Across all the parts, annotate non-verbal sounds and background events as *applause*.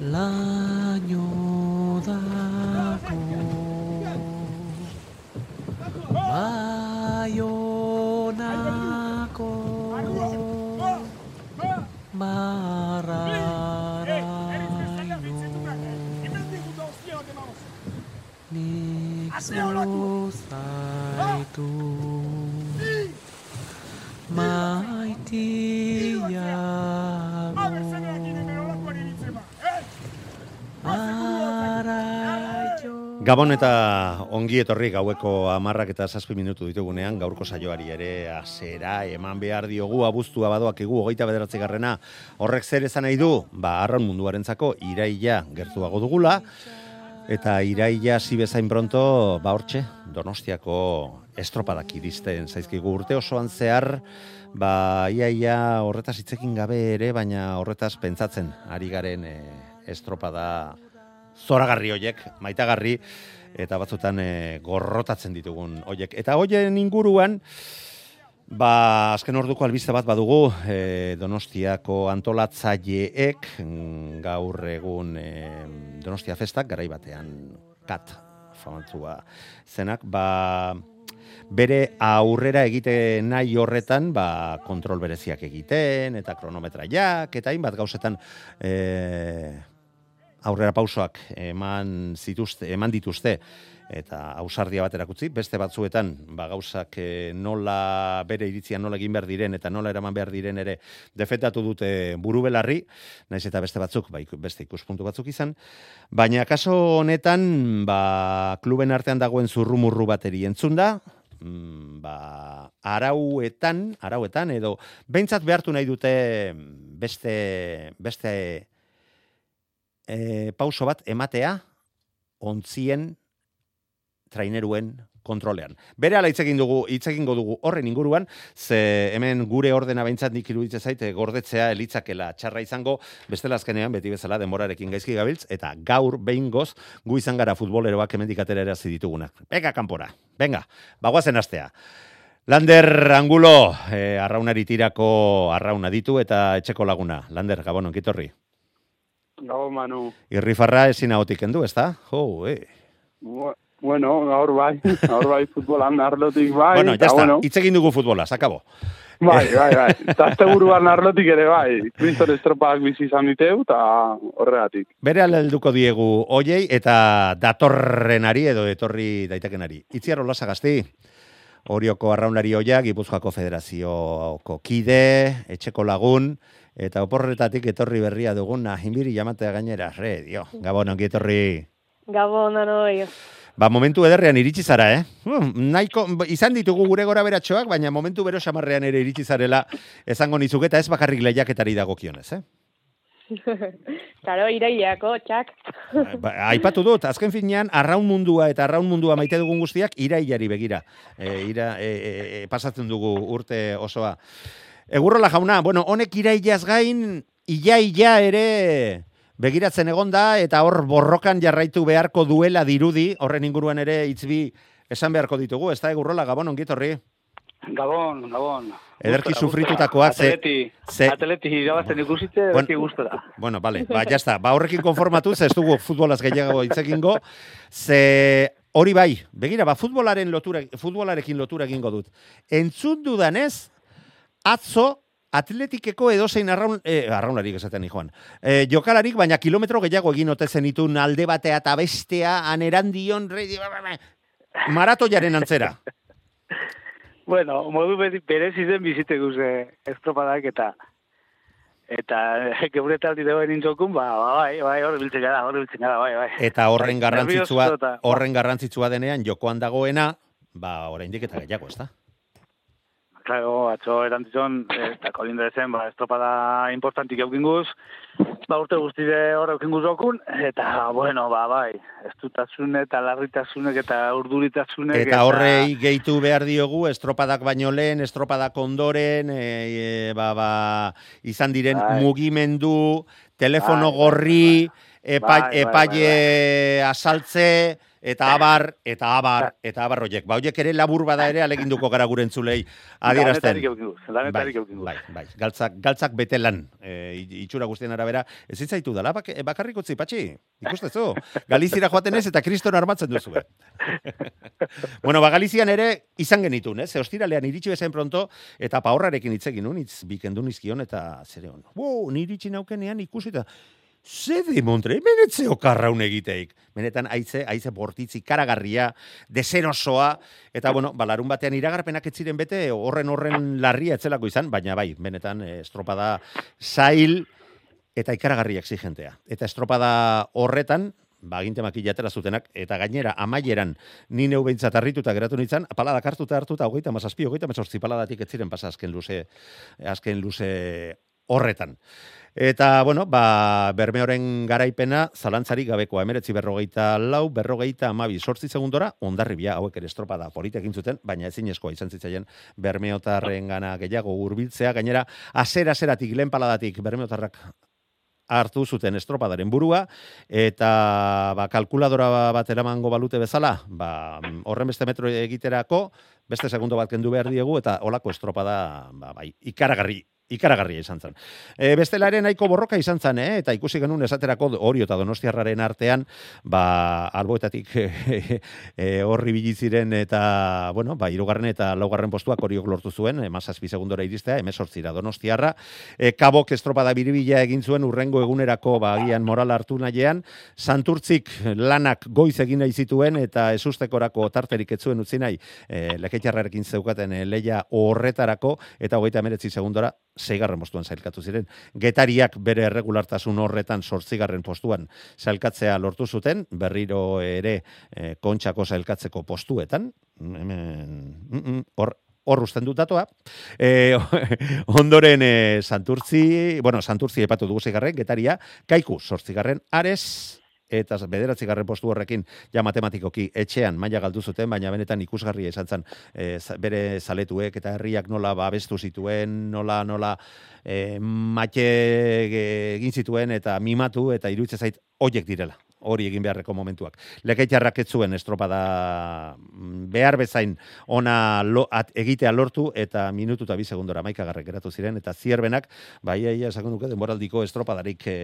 laino dako Baionako marraraino Nik zuzaitu maitiago Gabon eta ongi etorri gaueko amarrak eta zazpi minutu ditugunean, gaurko saioari ere azera eman behar diogu abuztua badoak egu hogeita bederatzi garrena. Horrek zer esan nahi du, ba, arraun munduarentzako iraila gertuago dugula, eta iraila zibezain pronto, ba hortxe, donostiako estropadak iristen zaizkigu. Urte osoan zehar, ba ia ia horretaz hitzekin gabe ere, baina horretaz pentsatzen ari garen e, estropada zoragarri hoiek, maitagarri, eta batzutan e, gorrotatzen ditugun hoiek. Eta hoien inguruan, ba, azken orduko albiste bat badugu, e, Donostiako antolatzaileek mm, gaur egun e, Donostia festak, garai batean kat famantzua zenak, ba, bere aurrera egite nahi horretan, ba, kontrol bereziak egiten, eta kronometraiak, eta hainbat gauzetan e, aurrera pausoak eman zituzte, eman dituzte eta ausardia bat erakutzi, beste batzuetan ba gauzak eh, nola bere iritzia nola egin behar diren eta nola eraman behar diren ere defetatu dute buru belarri, naiz eta beste batzuk, ba, beste ikuspuntu batzuk izan, baina kaso honetan ba, kluben artean dagoen zurrumurru bateri entzun da, mm, ba, arauetan, arauetan, edo behintzat behartu nahi dute beste, beste e, pauso bat ematea ontzien traineruen kontrolean. Bere ala hitz egin dugu, hitz egingo dugu horren inguruan, ze hemen gure ordena behintzat nik iruditzen zaite gordetzea elitzakela txarra izango, bestela azkenean beti bezala denborarekin gaizki gabiltz, eta gaur behingoz gu izan gara futboleroak hemendik atera erazi ditugunak. Venga, kanpora, venga, bagoazen astea. Lander Angulo, eh, arraunari tirako arrauna ditu eta etxeko laguna. Lander, gabon, onkitorri. Gabo, Manu. Irrifarra ezin ahotik kendu, ezta? Jo, eh. Bu- Bueno, gaur bai, *laughs* gaur bai futbolan arlotik bai. bueno, ya está, bueno, hitz egin dugu futbola, sakabo. bai, bai, *laughs* bai. Eta azte buruan arlotik ere bai. Kriston estropak bizi izan diteu, eta horregatik. Bere helduko diegu oiei eta datorrenari edo etorri daitekenari. Itziar Olasa gazti, Orioko arraunari oia, Gipuzkoako Federazioko kide, etxeko lagun, eta oporretatik etorri berria dugun, nahimbiri jamatea gainera, re, dio, gabon ongi etorri. Gabon, anoi. Ba, momentu ederrean iritsi zara, eh? Hmm, nahiko, izan ditugu gure gora beratxoak, baina momentu bero samarrean ere iritsi zarela esango nizuk eta ez bakarrik lehiaketari dagokionez, eh? *laughs* Karo, iraileako, txak. Ba, aipatu dut, azken finean, arraun mundua eta arraun mundua maite dugun guztiak irailari begira. E, ira, e, e, e, pasatzen dugu urte osoa. Egurrola jauna, bueno, honek irailaz gain, ia-ia ere begiratzen egonda eta hor borrokan jarraitu beharko duela dirudi, horren inguruan ere itzbi esan beharko ditugu, ez da egurrola, gabon ongitorri. Gabon, gabon. Ederki sufritutakoak, ze- Atleti, ze- atleti irabazten ikusite, Bueno. beti gustora. Bueno, vale, ba, jazta. Ba, horrekin konformatu, ze ez dugu futbolaz gehiago hitz egingo, ze hori bai, begira, ba, futbolaren lotura, futbolarekin lotura egingo dut. Entzun dudanez, atzo, atletikeko edozein arraun, eh, arraunarik esaten joan. Eh, jokalarik, baina kilometro gehiago egin ote zenitun alde batea eta bestea, anerandion, re, maratoiaren antzera. *laughs* Bueno, modu be- berezi zen bizite guze estropadak eta eta *laughs* geure taldi dagoen intzokun, ba, ba, bai, bai, hor biltzen gara, hor biltzen gara, bai, bai. Eta horren Bai, garrantzitsua, horren garrantzitsua denean jokoan dagoena, ba, oraindik eta gehiago, ez da? Claro, atzo erantzizon, eta kolinde zen, ba, estropada importantik eukinguz, ba, urte guztide hor eukinguz okun, eta, bueno, ba, bai, estutasune eta larritasunek eta urduritasunek. Eta horrei gehitu behar diogu, estropadak baino lehen, estropadak ondoren, e, e, ba, ba, izan diren Bai. mugimendu, telefono Bai, bai, gorri, epa, Bai, bai, epaile asaltze, eta abar, eta abar, eta abar horiek. Ba, horiek ere labur bada ere aleginduko gara gure entzulei adierazten. Lanetarik Bai, bai, bai. Galtzak, galtzak bete lan. E, itxura guztien arabera, ez zitzaitu dela, bak, bakarrik utzi, patxi. Ikustezu. Galizira joaten ez eta kriston armatzen duzu. eh? *laughs* bueno, ba, Galizian ere izan genitun, eh? Ze ostiralean iritsi bezain pronto, eta paorrarekin hitz egin nun, hitz bikendu nizkion, eta zere hon. Wow, niritsi naukenean ikusita, ze de montre, menetze okarraun egiteik. Benetan aize, aize bortitzi, karagarria, deserosoa, eta bueno, balarun batean iragarpenak ez ziren bete, horren horren larria etzelako izan, baina bai, benetan eh, estropada zail eta ikaragarri exigentea. Eta estropada horretan, ba, aginte makillatera zutenak, eta gainera, amaieran, ni neu behintzat harrituta geratu nintzen, paladak hartuta hartuta, hogeita mazazpi, hogeita mazortzi paladatik ez ziren pasa azken luze, azken luze horretan. Eta, bueno, ba, bermeoren garaipena, zalantzari gabekoa, emeretzi berrogeita lau, berrogeita amabi, sortzi segundora, ondarribia, hauek ere estropada politek egin zuten, baina ezinezkoa izan zitzaien bermeotarren gana gehiago hurbiltzea, gainera, azera-azeratik, lehen paladatik, bermeotarrak hartu zuten estropadaren burua, eta ba, kalkuladora bat eramango balute bezala, ba, horren beste metro egiterako, beste segundo bat kendu behar diegu, eta olako estropada, ba, bai, ikaragarri, ikaragarria izan zen. E, bestela ere nahiko borroka izan zen, eh? eta ikusi genuen esaterako Orio eta Donostiarraren artean, ba, alboetatik *laughs* e, horri biliziren eta, bueno, ba, irugarren eta laugarren postuak horiok lortu zuen, emazazpi segundora iristea, emesortzira Donostiarra, e, kabok estropada biribila egin zuen urrengo egunerako, ba, agian moral hartu nahian, santurtzik lanak goiz egin nahi zituen, eta esustekorako tarterik ez zuen utzi nahi, e, leketxarrarekin zeukaten e, leia horretarako, eta hogeita emeretzi segundora, seigarren postuan zailkatu ziren. Getariak bere erregulartasun horretan sortzigarren postuan zailkatzea lortu zuten, berriro ere e, kontxako zailkatzeko postuetan, hemen, mm, mm, hor, hor usten dut datoa. E, *laughs* ondoren e, Santurtzi, bueno, Santurtzi epatu dugu zigarren, getaria, kaiku, sortzigarren, ares, eta bederatzi garren postu horrekin ja matematikoki etxean maila galdu zuten, baina benetan ikusgarria izan zen e, bere zaletuek eta herriak nola babestu zituen, nola nola e, mate egin zituen eta mimatu eta iruditzen zait hoiek direla hori egin beharreko momentuak. Lekeitarrak ez zuen estropada mm, behar bezain ona lo, at, egitea lortu eta minutu eta bi segundora maikagarrek geratu ziren eta zierbenak, bai ia esaten duke denboraldiko estropadarik e,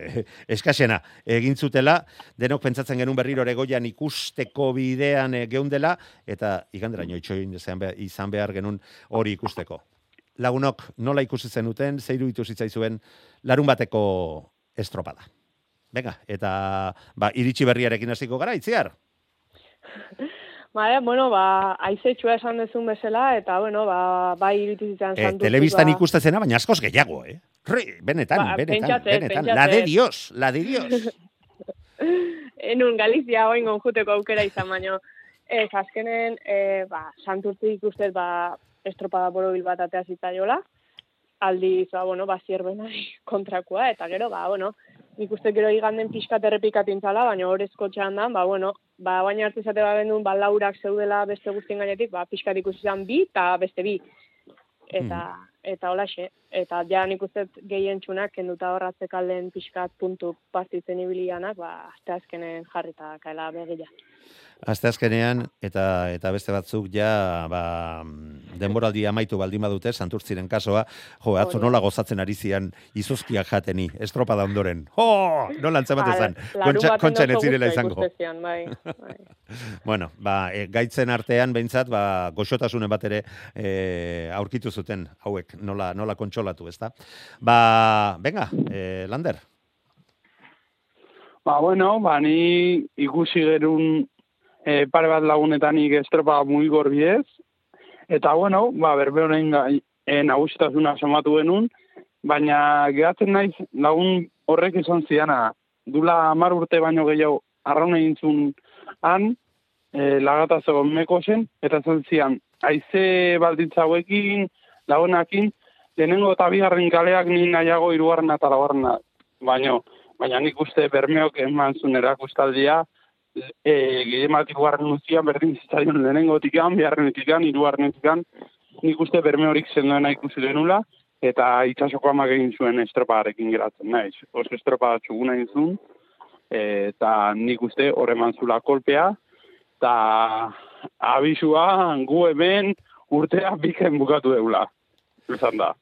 *laughs* eskasena egin zutela, denok pentsatzen genuen berriro ere goian ikusteko bidean e, geundela eta iganderaino itxoin izan behar, genuen hori ikusteko. Lagunok nola ikusi zenuten, zeiru itu zitzaizuen larun bateko estropada. Venga, eta ba, iritsi berriarekin hasiko gara, itziar? *laughs* Ba, bueno, ba, aizetxua esan dezun bezala, eta, bueno, ba, bai irutu zitzen E, santurtzi, telebistan ba, ikusten baina askoz gehiago, eh? Re, benetan, Ba, benetan, pentsate, benetan. pentsate. La de Dios, la de Dios. *laughs* enun Galizia oingon juteko aukera izan baino. Ez, azkenen, e, ba, santurtzi ikustez, ba, estropada borobil bat atea zitzaiola, aldiz, ba, bueno, ba, zierbenai kontrakoa, eta gero, ba, bueno, nik uste gero iganden pixkat errepikatintzala, baina horrezko txandan, ba, bueno, ba, baina hartu zate ba gendun, ba, laurak zeudela beste guztien gainetik, ba, pixkat ikusi zan bi, eta beste bi. Eta, eta holaxe, eta ja nik uste gehien txunak, kenduta horratzek alden pixkat puntu partitzen ibilianak, ba, azte azkenen jarrita kaela begila. Aste azkenean, eta eta beste batzuk ja, ba, denboraldi amaitu baldin badute, santurtziren kasoa, jo, atzo nola gozatzen ari zian izozkiak jateni, estropada ondoren. Jo, nola antzemate zan, kontxa, kontxan ez zirela izango. Zian, bai, bai. *laughs* Bueno, ba, e, gaitzen artean behintzat, ba, goxotasunen bat ere e, aurkitu zuten hauek, nola, nola kontsolatu, ezta? Ba, venga, e, Lander, Ba, bueno, ba, ni ikusi gerun e, pare bat lagunetanik estropa mugigor bidez. Eta, bueno, ba, berbe honen gai, e, nagusitasuna somatu genuen, baina gehatzen naiz lagun horrek izan ziana, dula hamar urte baino gehiago arraun egin zuen han, e, lagata zegoen meko zen, eta zan zian, aize baldintza hauekin, lagunakin, lehenengo eta bigarren kaleak ni nahiago hirugarrena eta laugarrena. Baino, baina nik uste bermeok eman zuen erakustaldia, e, gidemat hirugarren uzian berdin zitzaion lehenengo tikan, bigarren tikan, hirugarren tikan, nik uste bermeorik zenduena ikusi denula, eta itxasoko amak egin zuen estroparekin geratzen naiz. Oso estropa txuguna egin zuen, eta nik uste horre manzula kolpea, eta abisua gu hemen urtea biken bukatu deula. Izan da.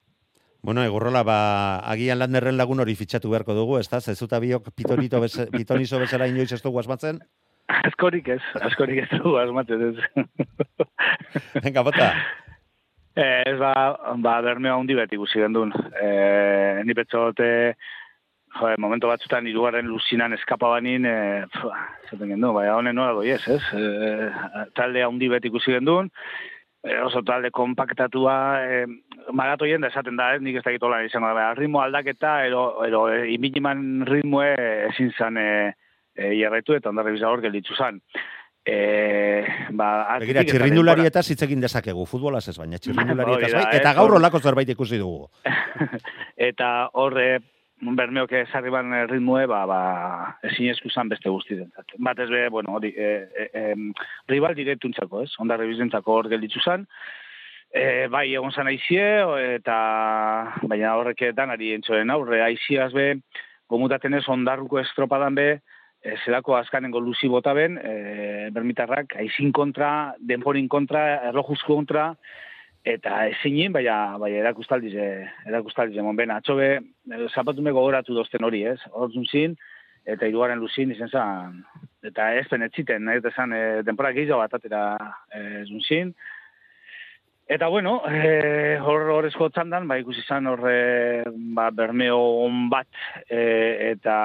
Bueno, egurrola, ba, agian landerren lagun hori fitxatu beharko dugu, ez da? Zezuta biok pitonito beze, *laughs* pitonizo bezala inoiz ez dugu asmatzen? Askorik ez, askorik ez dugu asmatzen ez. *laughs* Venga, bota. Eh, ez ba, ba bermeo handi beti ikusi gendun. Eh, ni betxote, jo, momento batzutan irugarren luzinan eskapa banin, eh, zaten gendu, bai, honen nola goiez, ez? Eh, talde handi beti ikusi gendun, eh, oso talde kompaktatua, eh, maratoien da esaten da, ez, nik ez da gitola izango da, ritmo aldaketa, ero, ero eh, iminiman ritmoe ezin zan eh, eh, jarraitu eta ondarri bizagor gelditzu zan. Eh, ba, Begira, txirrindulari eta hitzekin dezakegu, futbolaz ez baina, *laughs* txirrindulari Hori eta bai, eh, eta gaur hor- olako zerbait ikusi dugu. *laughs* eta horre bermeok ezarri ban ritmoe, ba, ba, ezin eskuzan beste guzti dentzat. Bat ez be, bueno, hori, e, e, em, rival direktuntzako, ez? Onda rebizentzako hor gelditzu zan. E, bai, egon zan aizie, eta baina horrek danari entzoen aurre, aiziaz be, gomutaten ez ondarruko estropadan be, e, zelako azkanengo luzi bota ben, e, bermitarrak, aizin kontra, denporin kontra, erlojuz kontra, eta ezinen, baina, baina erakustaldiz, eh, erakustaldiz emon ben, atxobe, eh, zapatume gogoratu dozten hori, ez? Hortzun zin, eta hirugarren luzin izen zan, eta ez penetziten, nahi eta zan, e, denpora gehiago bat atera e, zin. Eta bueno, e, hor horrezko txandan, ba, ikusi zan horre, ba, bermeo on bat, e, eta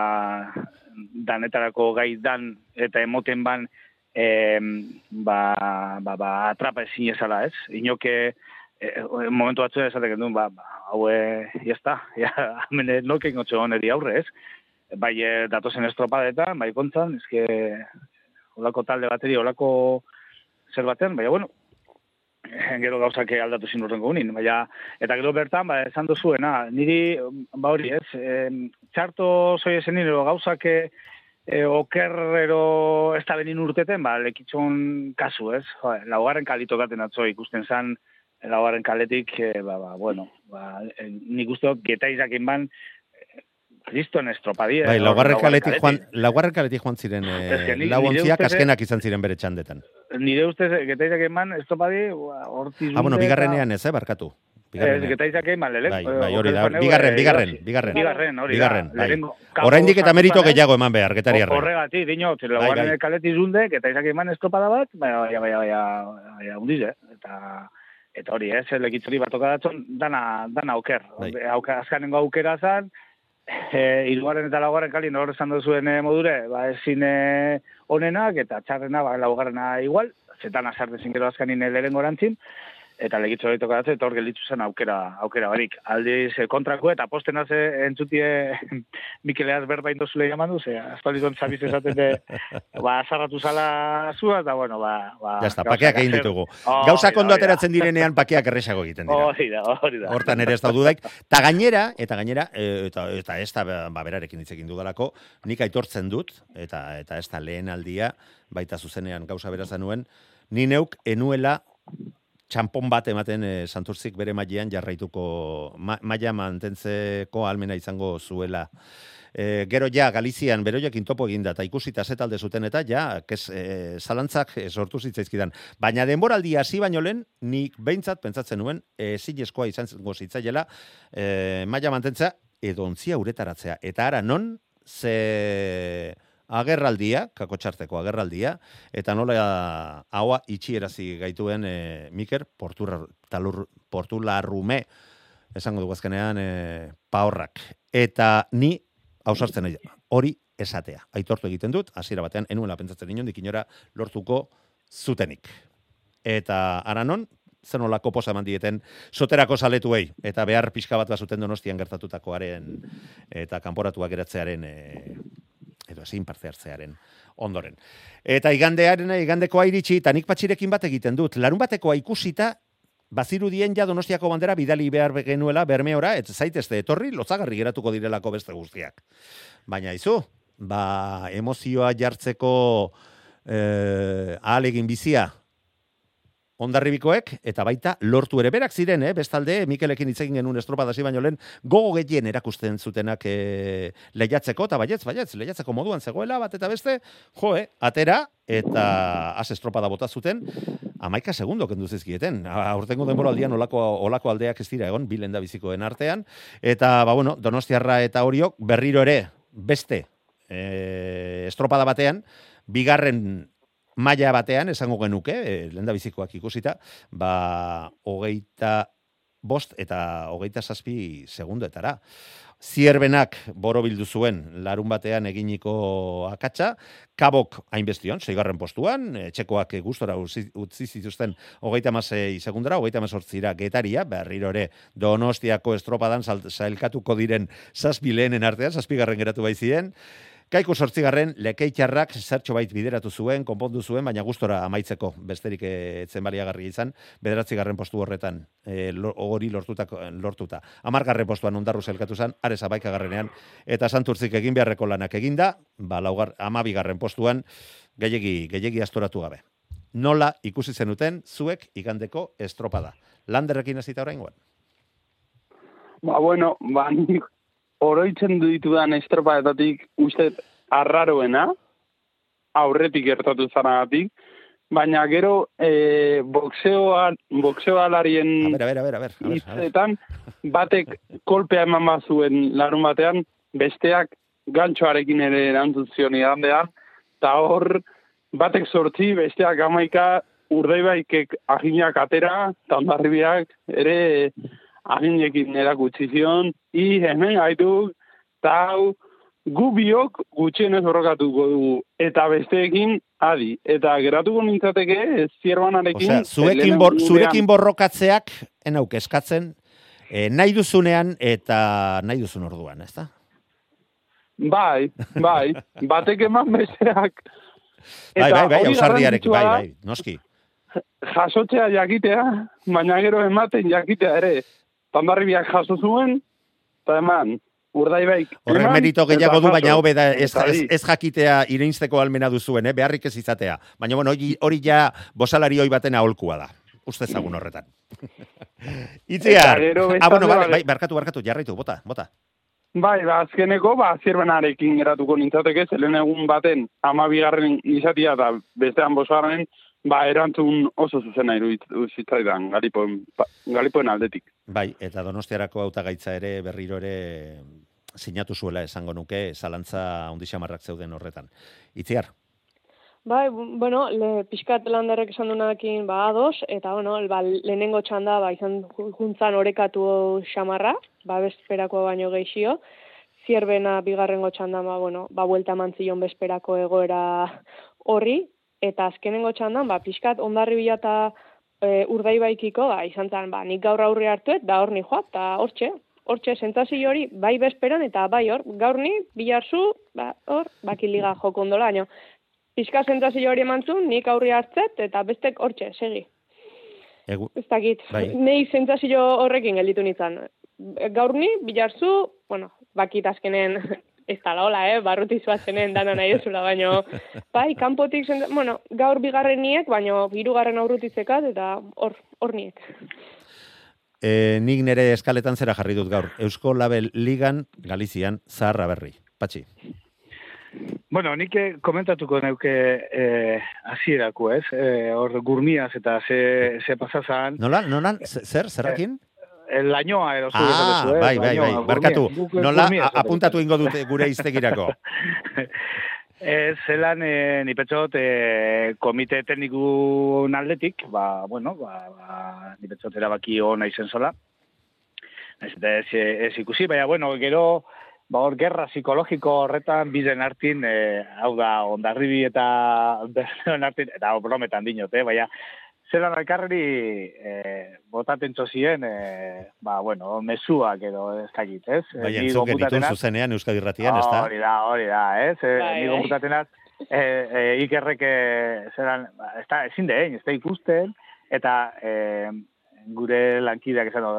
danetarako gai dan, eta emoten ban, e, ba, ba, ba, atrapa ezin ezala, ez? Inoke, e, momentu batzu esatek duen, ba, ba, haue, jazta, ja, hemen noken gotxe honeri aurre, ez? Bai, e, datozen estropadetan, bai kontzan, ezke, olako talde bateri, olako zer baten, baina, bueno, gero gauzak aldatu zin urrengo unin, baina, eta gero bertan, ba, esan dozuena, niri, ba hori, ez, em, txarto zoi esen gauzak e, okerrero ez da benin urteten, ba, lekitxon kasu, ez, jo, laugarren kalitokaten atzo ikusten zan, laugarren kaletik, e, ba, ba, bueno, ba, e, nik uste dut, geta izakin ban, e, kriston estropadie. Bai, laugarren kaletik joan, laugarren kaletik joan ziren Ez eh, que ni- lau nire ontziak ustez, eh, azkenak izan ziren bere txandetan. Nire ustez, geta izakin ban, estropadi, ba, hortiz Ah, bueno, bigarrenean ez, eh, barkatu. Ez, Bigarrenean. geta izakin ban, lelek. Bai, eh, bai, hori da. Bigarren, eh, bigarren, bigarren. Bigarren, hori Bigarren, da. bai. Oraindik eta eh? gehiago eman behar, getariarren. Horregatik, dino, Bai, laugarren bai. kaleti zundek, eta izak eman estropada bat, baina, baina, baina, baina, baina, undiz, eh? Eta, eta hori, ez, lekitzori bat okadatzen, dana, dana oker. Bai. Auka, azkanengo aukera zan, e, irugarren eta laugarren kalin hor esan duzuen eh, modure, ba, ezin eh, onenak, eta txarrena, ba, laugarrena igual, zetan azartezin gero azkanin lehen gorantzin, eta legitzo hori tokatzen, eta hor gelditu zen aukera, aukera barik. Aldiz eh, kontrako eta posten haze entzutie *laughs* Mikeleaz berba indozule jaman du, ze aspaldikon zabiz esaten de, ba, azarratu zala zua, eta bueno, ba... ba Ja gauzak pakeak egin ditugu. Hori Gauzak da, ondo hori da. ateratzen direnean pakeak erresago egiten dira. Hori da, hori da. Hortan ere ez da dudaik. Ta gainera, eta gainera, e, eta, eta ez da ba, berarekin hitz egin dudalako, nik aitortzen dut, eta eta ez da lehen aldia, baita zuzenean gauza berazan nuen, ni neuk enuela txampon bat ematen e, santurzik bere mailean jarraituko, ma, maila mantentzeko almena izango zuela. E, gero ja, Galizian beroiekin topo eginda, eta ikusita ze zuten eta ja, kes, e, zalantzak e, sortu zitzaizkidan. Baina denboraldi hasi baino lehen, nik behintzat pentsatzen nuen, e, zinezkoa izango zitzaiela, e, maila mantentzea, edo ontzia uretaratzea. Eta ara non, ze agerraldia, kakotxarteko agerraldia, eta nola haua itxierazi gaituen e, Miker Portura, talur, Portularrume, esango dugu azkenean, e, paorrak. Eta ni hausartzen hori esatea. Aitortu egiten dut, hasiera batean, enuela pentsatzen inondik inora lortuko zutenik. Eta aranon, zen olako posa eman dieten soterako saletuei, eta behar pixka bat bazuten donostian gertatutakoaren eta kanporatuak geratzearen e, edo ezin parte hartzearen ondoren. Eta igandearen, igandekoa iritsi, eta nik patxirekin bat egiten dut. Larun batekoa ikusita, bazirudien ja donostiako bandera bidali behar genuela bermeora, ez zaitezte etorri, lotzagarri geratuko direlako beste guztiak. Baina izu, ba, emozioa jartzeko eh, ahalegin bizia ondarribikoek, eta baita lortu ere berak ziren, eh? bestalde, Mikelekin hitz egin genuen estropadasi baino lehen, gogo gehien erakusten zutenak eh, lehiatzeko, eta baietz, baietz, lehiatzeko moduan zegoela, bat eta beste, jo, eh, atera, eta az estropada bota zuten, amaika segundo kendu zizkieten. Aurtengo denboraldian olako, olako aldeak ez dira egon, bilen da bizikoen artean, eta, ba, bueno, Donostiarra eta horiok berriro ere, beste, eh, estropada batean, bigarren maila batean, esango genuke, e, lenda bizikoak ikusita, ba, hogeita bost eta hogeita zazpi segundoetara. Zierbenak borobildu zuen larun batean eginiko akatsa, kabok hainbestion, zeigarren postuan, e, txekoak gustora utzi zituzten hogeita masei segundara, hogeita masortzira getaria, berriro ere donostiako estropadan zailkatuko diren zazpi lehenen artean, zazpigarren geratu baizien, Kaiku sortzigarren, lekeitxarrak zertxo bait bideratu zuen, konpondu zuen, baina gustora amaitzeko besterik etzen baliagarri izan, bederatzi garren postu horretan e, hori lortuta, lortuta. Amargarren postuan ondarru zelkatu zen, are zabaika garrenean, eta santurtzik egin beharreko lanak eginda, ba, laugar, amabigarren postuan, gehiagi, gehiagi astoratu gabe. Nola ikusi zenuten zuek igandeko estropada. Landerrekin ezita orain Ba, bueno, ba, oroitzen ditudan estropaetatik uste arraroena, aurretik gertatu zanagatik, baina gero e, boxeoa, boxeoalarien hitzetan, batek kolpea eman bazuen larun batean, besteak gantxoarekin ere erantzun zion igandean, eta hor, batek sortzi, besteak amaika, urdeibaikek aginak atera, eta ondarribiak ere agindekin erakutsi zion, i hemen gaitu, tau, gu biok gutxienez borrokatuko dugu, eta besteekin adi, eta geratuko nintzateke, zierbanarekin... Osea, zuekin, bor, zurekin borrokatzeak, enauk eskatzen, e, nahi duzunean eta nahi duzun orduan, ez da? Bai, bai, *laughs* batek eman besteak. Bai, bai, bai, ausardiarek, bai, bai, noski. *laughs* Jasotzea jakitea, baina gero ematen jakitea ere tandarribiak jaso zuen, eta eman, urdai baik. Horre merito gehiago du, baina hobe da ez, ez, ez jakitea ireinzteko almena duzuen, eh? beharrik ez izatea. Baina bueno, hori ja bosalari hoi baten aholkua da. Uste zagun horretan. *laughs* Itziar. Ah, bueno, bai, bai, barkatu, barkatu, jarraitu, bota, bota. Bai, ba, azkeneko, ba, zirbenarekin geratuko nintzateke, zelen egun baten, ama bigarren izatia eta bestean bosgarren, Ba, erantzun oso zuzena iruditzen galipoen, galipoen aldetik. Bai, eta donostiarako hautagaitza ere berriro ere sinatu zuela esango nuke, zalantza ondixamarrak zeuden horretan. Itziar? Bai, bueno, le pixkat landarek esan duenakin ba ados, eta bueno, ba, lehenengo txanda ba, izan juntzan orekatu xamarra, ba, bezperako baino geixio, zierbena bigarrengo txanda, ba, bueno, ba, buelta mantzion bezperako egoera horri, eta azkenengo txandan, ba, pixkat ondarri bila eta e, urdai baikiko, ba, izan zen, ba, nik gaur aurri hartuet, da hor ni joat, eta hortxe, hortxe, sentazio hori, bai bezperan, eta bai hor, gaur ni, bilarzu, ba, hor, bakiliga joko ondola, baina, pixka sentazio hori emantzun, nik aurri hartzet, eta bestek hortxe, segi. Egu... Ez dakit, bai. *laughs* nei sentazio horrekin gelditu nintzen. Gaur ni, bilarzu, bueno, bakit azkenen ez da hola, eh, barruti zuazenen dana nahi duzula, baino, bai, kanpotik, zen, bueno, gaur bigarren niek, baino, hirugarren aurrutizekat, eta hor, hor niek. E, nik nere eskaletan zera jarri dut gaur. Eusko Label Ligan, Galizian, Zaharra Berri. Patxi. Bueno, nik komentatuko neuke eh, azierako, ez? Eh, hor gurmiaz eta ze, ze pasazan. Nola, nola, zer, zerrakin? el lañoa edo zure ah, eh? bai, bai, bai, barkatu. Nola apuntatu ingo dute gure iztegirako. *laughs* Ez, zelan, e, ni petxot, e, komite tekniku naldetik, ba, bueno, ba, ba, ni petxot erabaki hona izen zola. Ez, ez, ez ikusi, baina, bueno, gero, ba, hor, gerra psikologiko horretan bizen hartin, e, hau da, ondarribi eta *laughs* berreon hartin, eta brometan dinot, eh, baina, zelan alkarri e, botaten txosien, e, ba, bueno, mesuak edo ez dakit, ez? Bai, Ni entzun genitun zuzenean Euskadi Irratian, ez da? Hori da, hori da, ez? E, Bai, ni bai. konputatenaz, e, e, ikerrek e, zelan, ba, ez da, ezin dein, ez da ikusten, eta e, gure lankideak esan,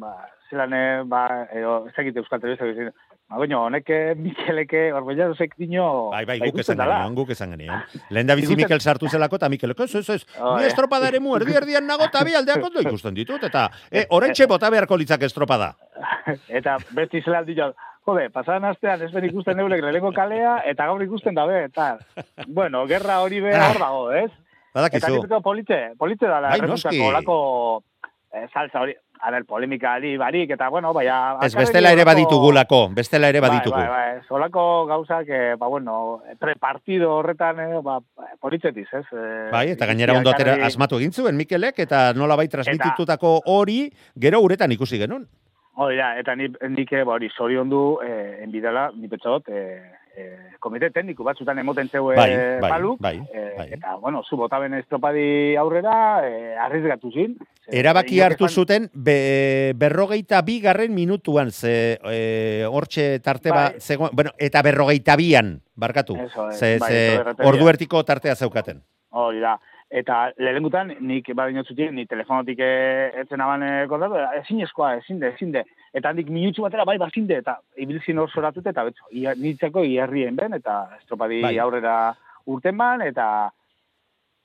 ba, zelan, ba, edo, ez dakit euskal telebizak ba, goño, honek eh, Mikeleke, orgoia dozek dino, Bai, bai, ba, guk esan dala. genion, guk esan genion. Lehen da bizi Mikel sartu zelako, eta Mikel, ez, ez, ez, ni eh. estropada ere mu, erdi erdian nago, eta bi aldeak ondo ikusten ditut, eta, e, orentxe bota beharko litzak estropada. *laughs* eta beti zela dio, jode, pasadan astean ez ben ikusten neulek lehenko kalea, eta gaur ikusten dabe, eta, bueno, gerra hori be hor dago, ez? Eta Badakizu. nipeko politxe, politxe dala, Bai, olako eh, salsa hori, a ber, polemika ari barik, eta bueno, baina... Ez, bestela ere baditugulako, bestela ere baditugu. Bai, bai, bai, olako gauzak, eh, ba, bueno, prepartido horretan, eh, ba, politxetiz, ez? Eh, Bai, eta gainera ondo atera asmatu egin zuen Mikelek, eta nola bai transmititutako hori, gero uretan ikusi genuen. Hori da, eta nik, nik eh, ba, hori, zorion du, eh, enbidala, ni petxot, eh, eh, komite tekniku batzutan emoten zeue Bai, bai, paluk, bai, eh, bai. eta, bueno, zu botaben estropadi aurrera, eh, arriesgatu zin. Erabaki hartu zuten be, berrogeita bi garren minutuan, ze e, hortxe tarte ba, Bai. zegoen, bueno, eta berrogeita bian, barkatu, Eso es, ze, bai, ze eso errepetia. ordu ertiko tartea zeukaten. Hori da. Eta lehengutan, nik badin ni telefonotik eh, etzen aban eh, kontatu, ezin eskoa, ezin de, ezin de. Eta handik minutsu batera, bai, bazin de, eta ibilzin hor zoratute, eta betzo, ia, nitzako iherrien ben, eta estropadi Bai. aurrera urten ban, eta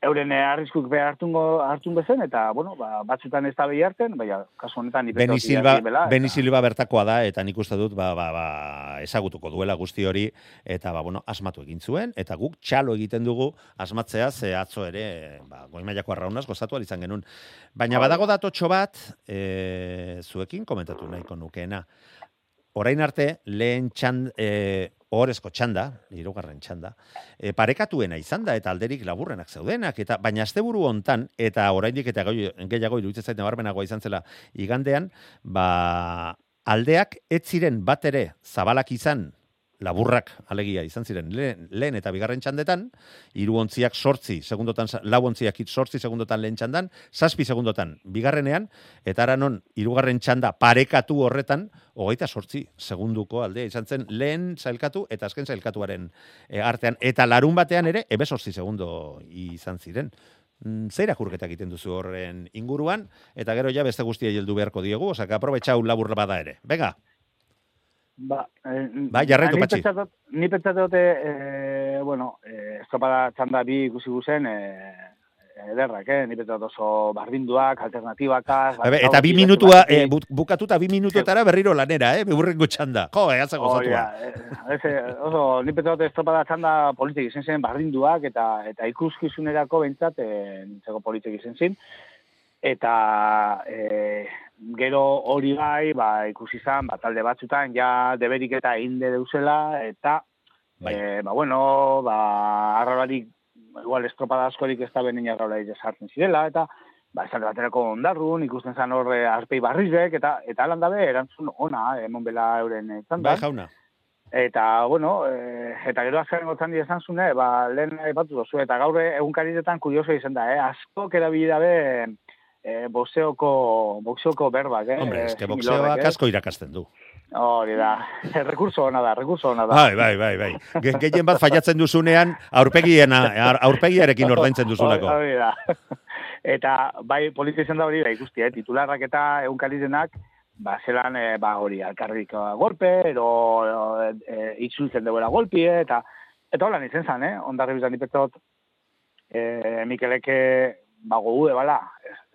euren eh, arriskuk be hartungo hartun bezen, eta, bueno, ba, batzutan ez da behi hartzen, baina, kasu honetan, ni Beni Silva, Beni bertakoa da, eta nik uste dut, ba, ba, ba, ezagutuko duela guzti hori, eta, ba, bueno, asmatu egin zuen, eta guk txalo egiten dugu asmatzea, ze atzo ere, ba, goimaiako arraunaz gozatu izan genuen. Baina da. badago datotxo bat, e, zuekin komentatu nahiko nukeena. Orain arte, lehen txand, e, ohorezko txanda, hirugarren txanda, e, parekatuena izan da, eta alderik laburrenak zeudenak, eta baina asteburu hontan, eta oraindik eta gehiago iruditzen zait nabarmenagoa izan zela igandean, ba, aldeak ez ziren bat ere zabalak izan, laburrak alegia izan ziren lehen, lehen eta bigarren txandetan, hiru ontziak sortzi segundotan, lau ontziak sortzi segundotan lehen txandan, zazpi segundotan bigarrenean, eta ara non, hirugarren txanda parekatu horretan, hogeita sortzi segunduko aldea izan zen lehen zailkatu eta azken zailkatuaren e, artean, eta larun batean ere, ebe sortzi segundo izan ziren. Mm, Zer irakurketa egiten duzu horren inguruan, eta gero ja beste guztia heldu beharko diegu, osaka aprobetxau labur bada ere. Venga, Ba, eh, Bai, jarraitu, ni Patxi. Ni pentsatu dute, eh, bueno, eh, estropada txanda bi ikusi guzen, eh, ederrak, eh? Ni pentsatu oso bardinduak, alternatibakaz... Ebe, eta bi minutua, e, bu- bukatuta bi minututara berriro lanera, eh? Beburrengo txanda. Jo, egatza Hori gozatua. da, eh, ez, eh, oso, ni pentsatu dut estropada txanda politik izen zen bardinduak, eta eta ikuskizunerako behintzat, eh, nintzeko politik izen zen. Eta eh, gero hori bai, ba, ikusi izan, ba, talde batzutan, ja deberik eta inde deuzela, eta Bai. Eh, ba, bueno, ba, arraularik, igual estropada askorik ez da benin arraularik sartzen zirela, eta ba, esate baterako ondarrun, ikusten zan horre arpei barrizek, eta eta alan dabe, erantzun ona, emon bela euren eh, Bai, txandan. jauna. Eta, bueno, e, eta gero azkaren gotzan di esan zune, ba, lehen batu dozu, eta gaur egunkarietan kurioso izan da, eh? asko erabili dabe e, boxeoko, boxeoko berbak, eh? Hombre, eske Eh, boxeoak eh? asko irakasten du. Hori da, *laughs* rekurso ona da, rekurso ona da. Bai, bai, bai, bai. Ge- Gehien bat faiatzen duzunean, aurpegiena, aur- aurpegiarekin ordaintzen duzulako. Hori da. *laughs* Eta bai polizia izan da hori, da ikusti, eh? titularrak eta egunkarizenak, ba, zelan, eh, ba, hori, alkarrik eh, golpe, ero e, e, itzultzen deuela golpi, eh? eta eta hola nintzen zan, eh? Ondarri bizan nipetot, e, Mikeleke, ba, gogu bala,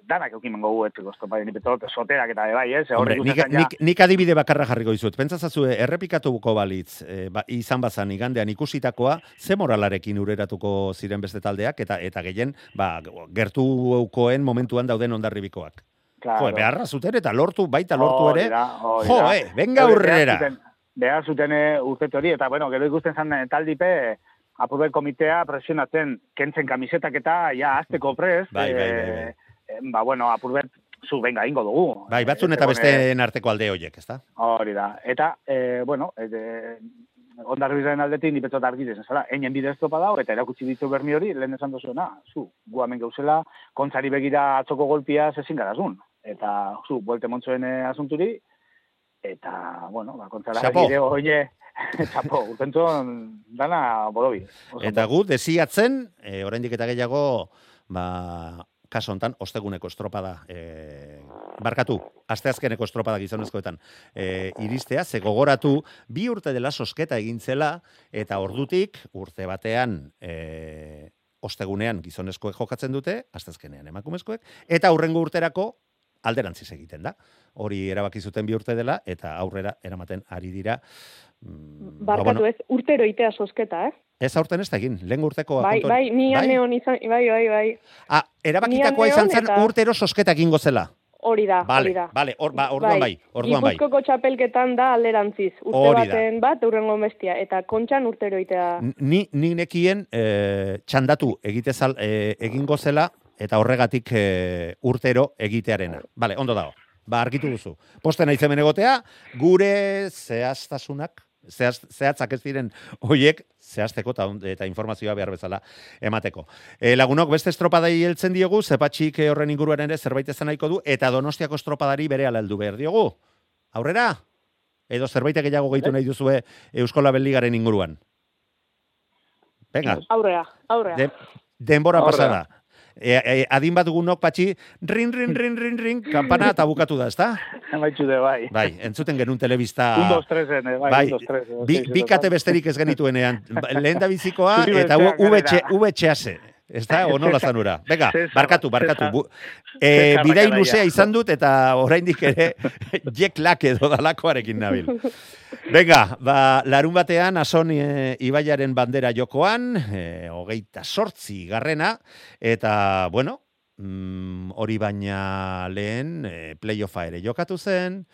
danak eukimen gogu etzeko estopa, nipetot, soterak eta bai, hor Hombre, nik, ja- nik, nik adibide bakarra jarriko dizut. Pentsazazue, errepikatuko balitz, e, ba, izan bazan igandean ikusitakoa, ze moralarekin ureratuko ziren beste taldeak, eta eta gehien, ba, gertukoen momentuan dauden ondarribikoak. Claro. Jo, beharra zuten eta lortu, baita lortu ere. hori Jo, eh, venga aurrera. Behar zuten, eh, urtete hori, eta bueno, gero ikusten zan eh, taldipe, apurbe komitea presionatzen, kentzen kamisetak eta ja azteko prest. Bai, bai, bai, bai. Ba, bueno, apurbet, zu, venga, ingo dugu. Bai, batzun eta besteen arteko alde hoiek, ezta? Hori da. Eta, eh, bueno, eh, ondarrizaren aldetik ni betzot argi dezen, zela, einen bide estropa dago, eta erakutsi ditu bermi hori, lehen esan duzuena, zu, gu hemen gauzela, kontzari begira atzoko golpia zezin garazun. Eta, zu, buelte montzoen eh, asunturi, eta, bueno, ba, kontzara Chapo. begire, oie, txapo, *laughs* urtentzon, dana borobi. Oso Eta gu, desiatzen, e, oraindik eta gehiago, ba, kaso hontan, osteguneko estropada, e, barkatu, asteazkeneko estropada gizonezkoetan, e, iristea, ze gogoratu, bi urte dela sosketa egin zela, eta ordutik, urte batean, e, ostegunean gizonezkoek jokatzen dute, asteazkenean emakumezkoek, eta aurrengo urterako alderantziz egiten da. Hori erabaki zuten bi urte dela, eta aurrera eramaten ari dira. mm, ba, Barkatu bueno, ez, urtero itea sosketa, eh? Ez aurten ez da egin, lehen urteko Bai, kontu hori. bai, ni Bai? neon izan, bai, bai, bai. Ah, erabakitakoa izan zen eta- urtero sosketa egingo zela. Hori da, Vale, hori da. vale, or, ba, orduan bai, orduan bai. Gipuzkoko txapelketan da alderantziz. Urte Hori da. baten bat, urrengo bestia. Eta kontxan urtero itea. Ni, ni nekien eh, txandatu egitezal, eh, egingo zela, eta horregatik eh, urtero egitearena. Vale, ondo dago. Ba, argitu duzu. Posten naiz hemen egotea, gure zehaztasunak, zehaz, zehatzak ez diren hoiek zehazteko eta, eta informazioa behar bezala emateko. E, lagunok, beste estropadai heltzen diogu, zepatxik eh, horren inguruan ere zerbait ezan nahiko du, eta donostiako estropadari bere heldu behar diogu. Aurrera? Edo zerbait gehiago gehitu nahi duzue Euskola Beligaren inguruan. Venga, Aurrea, aurrea. de, denbora Aurrera. pasada. E, e, adin bat dugunok patxi, rin, rin, rin, rin, rin, kampana eta bukatu da, ezta? Baitzu de, bai. Bai, entzuten genuen telebista... Un, dos, tres, eh, bai, Bai, un, dos, tres. bi, bi kate besterik ez genituenean. Ba, Lehen da bizikoa *laughs* eta. VHS. Ez da, *laughs* onola zanura. Venga, Cesar, barkatu, barkatu. Bu, e, bidai luzea izan dut eta oraindik ere *laughs* jek lak edo dalakoarekin nabil. Venga, ba, larun batean, ason e, Ibaiaren bandera jokoan, e, hogeita sortzi garrena, eta, bueno, mm, hori baina lehen e, playoffa ere jokatu zen,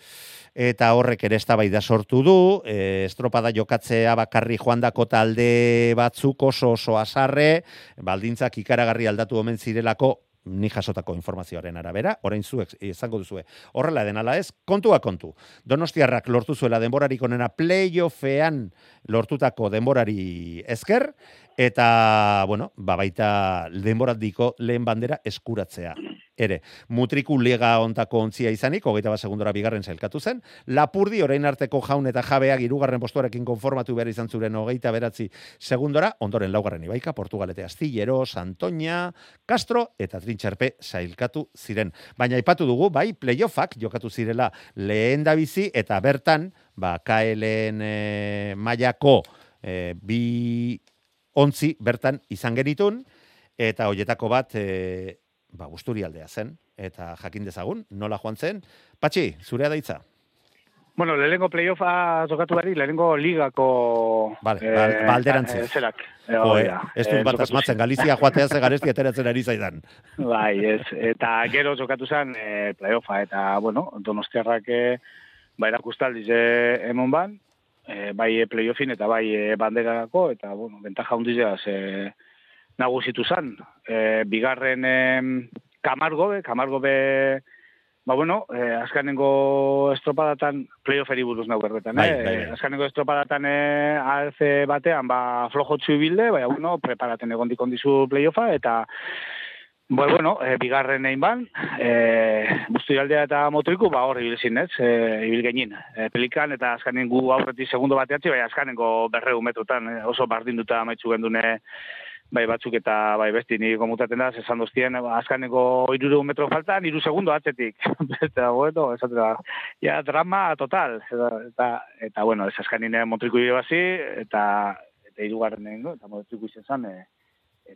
eta horrek ere eztabaida sortu du, e, estropada jokatzea bakarri joandako talde batzuk oso oso asarre, baldintzak ikaragarri aldatu omen zirelako, ni jasotako informazioaren arabera, orain zuek izango duzue. Horrela den ala ez, kontua kontu. Donostiarrak lortu zuela denborarik onena playoffean lortutako denborari esker, eta, bueno, ba baita denboraldiko lehen bandera eskuratzea. Ere, mutriku liga ontako ontzia izanik, hogeita bat segundora bigarren zailkatu zen, Lapurdi orain arteko jaun eta jabeak irugarren postuarekin konformatu behar izan zuren hogeita beratzi segundora, ondoren laugarren ibaika, Portugalete Astillero, Santoña, Castro eta Trintxerpe zailkatu ziren. Baina aipatu dugu, bai, playoffak jokatu zirela lehen bizi eta bertan, ba, KLN e, mailako e, bi ontzi bertan izan genitun, eta hoietako bat e, ba, aldea zen, eta jakin dezagun, nola joan zen. Patxi, zurea daitza. Bueno, lehenengo playoffa jokatu bari, lehenengo ligako... Vale, ba- ba, alderantziz. eh, zerak. Eh, Jo, eh, ez Eh, dut bat jokatu asmatzen, Galizia joatea ze garesti *laughs* ateratzen ari zaidan. Bai, ez. Eta gero jokatu zen e, playoffa, eta, bueno, donostiarrak e, ba, erakustaldiz e, emon ban, e, bai playoffin eta bai e, banderarako, eta, bueno, bentaja hundizea e, nagusitu zen. E, bigarren e, kamargobe, kamargobe, ba, bueno, e, azkanengo estropadatan, playofferi buruz nau berbetan, Bai, eh? bai, bai. Azkanengo estropadatan e, AFC batean, ba, flojotzu bilde, baina, bueno, preparaten egon dikondizu playoffa, eta, Ba, bueno, e, bigarren egin ban, e, aldea eta motriku, ba, hor ibil zinez, e, ibil genin. E, pelikan eta azkanen gu aurretik segundo bateatzi, bai, azkanengo berreu metrotan, e, oso bardinduta amaitzu gendune, bai, batzuk eta bai, besti nire komutaten da, esan doztien, ba, azkanengo iruru metro faltan, iru segundo atzetik. *laughs* eta, bueno, esatera, ja, drama total. Eta, eta, eta bueno, ez azkanine motriku ibil bazi, eta, eta irugarren egin, eta motriku izan zan, e,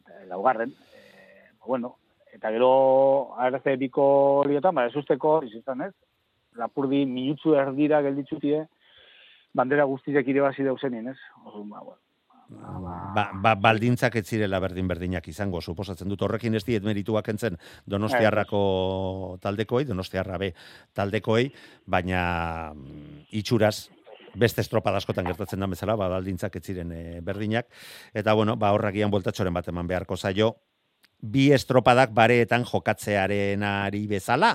eta laugarren, e, bueno, eta gero ARC biko liotan, ba, ez usteko, izan ez, lapurdi minutzu erdira gelditzutie, bandera guztiak irebazi deuzenien, ez? Orduan, ba, bueno. Ba, ba, baldintzak ez zirela berdin-berdinak izango, suposatzen dut. Horrekin ez diet merituak entzen donostiarrako taldekoei, donostiarra be taldekoei, baina mm, itxuraz, beste estropada askotan gertatzen da bezala, ba, baldintzak ez ziren eh, berdinak, eta bueno, ba, horragian bueltatxoren bat eman beharko zaio, bi estropadak bareetan jokatzearen ari bezala,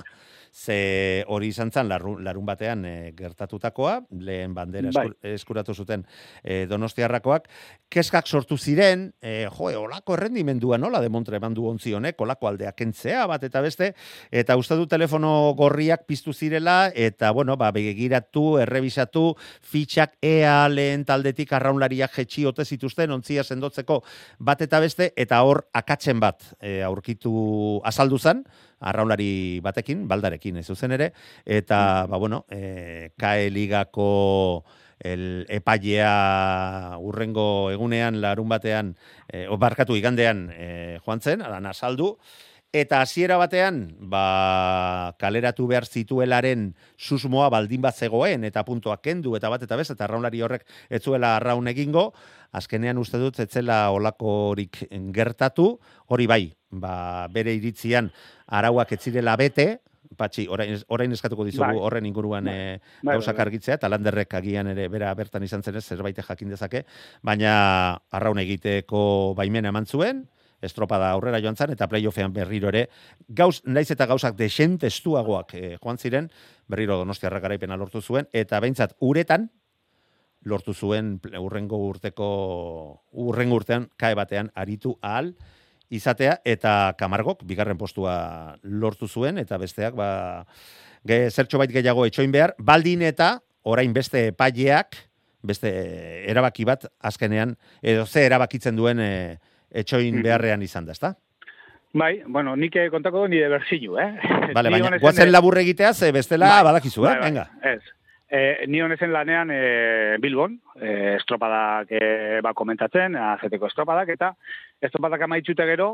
ze hori izan zen larun, larun batean e, gertatutakoa, lehen bandera Bai. eskur, eskuratu zuten e, donostiarrakoak, keskak sortu ziren, e, jo, e, olako errendimendua nola demontre eman du ontzi honek, olako aldea kentzea bat eta beste, eta uste du telefono gorriak piztu zirela, eta bueno, ba, begiratu, errebisatu, fitxak ea lehen taldetik arraunlariak jetxi ote zituzten, ontzia sendotzeko bat eta beste, eta hor akatzen bat e, aurkitu azaldu zen, arraunlari batekin, baldarekin ez zuzen ere, eta, ba, bueno, e, KE ligako el epailea urrengo egunean, larun batean, e, o, barkatu igandean e, joan zen, adan azaldu, Eta hasiera batean, ba, kaleratu behar zituelaren susmoa baldin bat zegoen, eta puntuak kendu, eta bat eta bez, eta arraunlari horrek ez zuela arraun egingo, azkenean uste dut etzela olakorik gertatu, hori bai, ba, bere iritzian arauak ez zirela bete, patxi, orain, orain eskatuko dizugu Bai. horren inguruan Bai. Bai, gauzak bai. argitzea, eta landerrek agian ere bera bertan izan zenez, zerbait jakin dezake, baina arraun egiteko baimena eman zuen, estropada aurrera joan zen, eta playoffean berriro ere, gauz, naiz eta gauzak desentestuagoak eh, joan ziren, berriro donostiarra garaipena lortu zuen, eta behintzat uretan, lortu zuen urrengo urteko, urrengo urtean, kae batean aritu ahal, izatea, eta kamargok, bigarren postua lortu zuen, eta besteak, ba, ge, zertxo bait gehiago etxoin behar, baldin eta, orain beste epaileak, beste erabaki bat, azkenean, edo ze erabakitzen duen e, etxoin beharrean izan da, ezta? Bai, bueno, nik eh, kontako nire berzilu, eh? Bale, Ni baina, guazen eh, laburre egitea, ze bestela Bai, badakizu, eh? bai, bai, Venga. Ez. E, ni honezen lanean e, Bilbon, e, estropadak e, ba komentatzen, azeteko estropadak, eta estropadak amaitxute gero,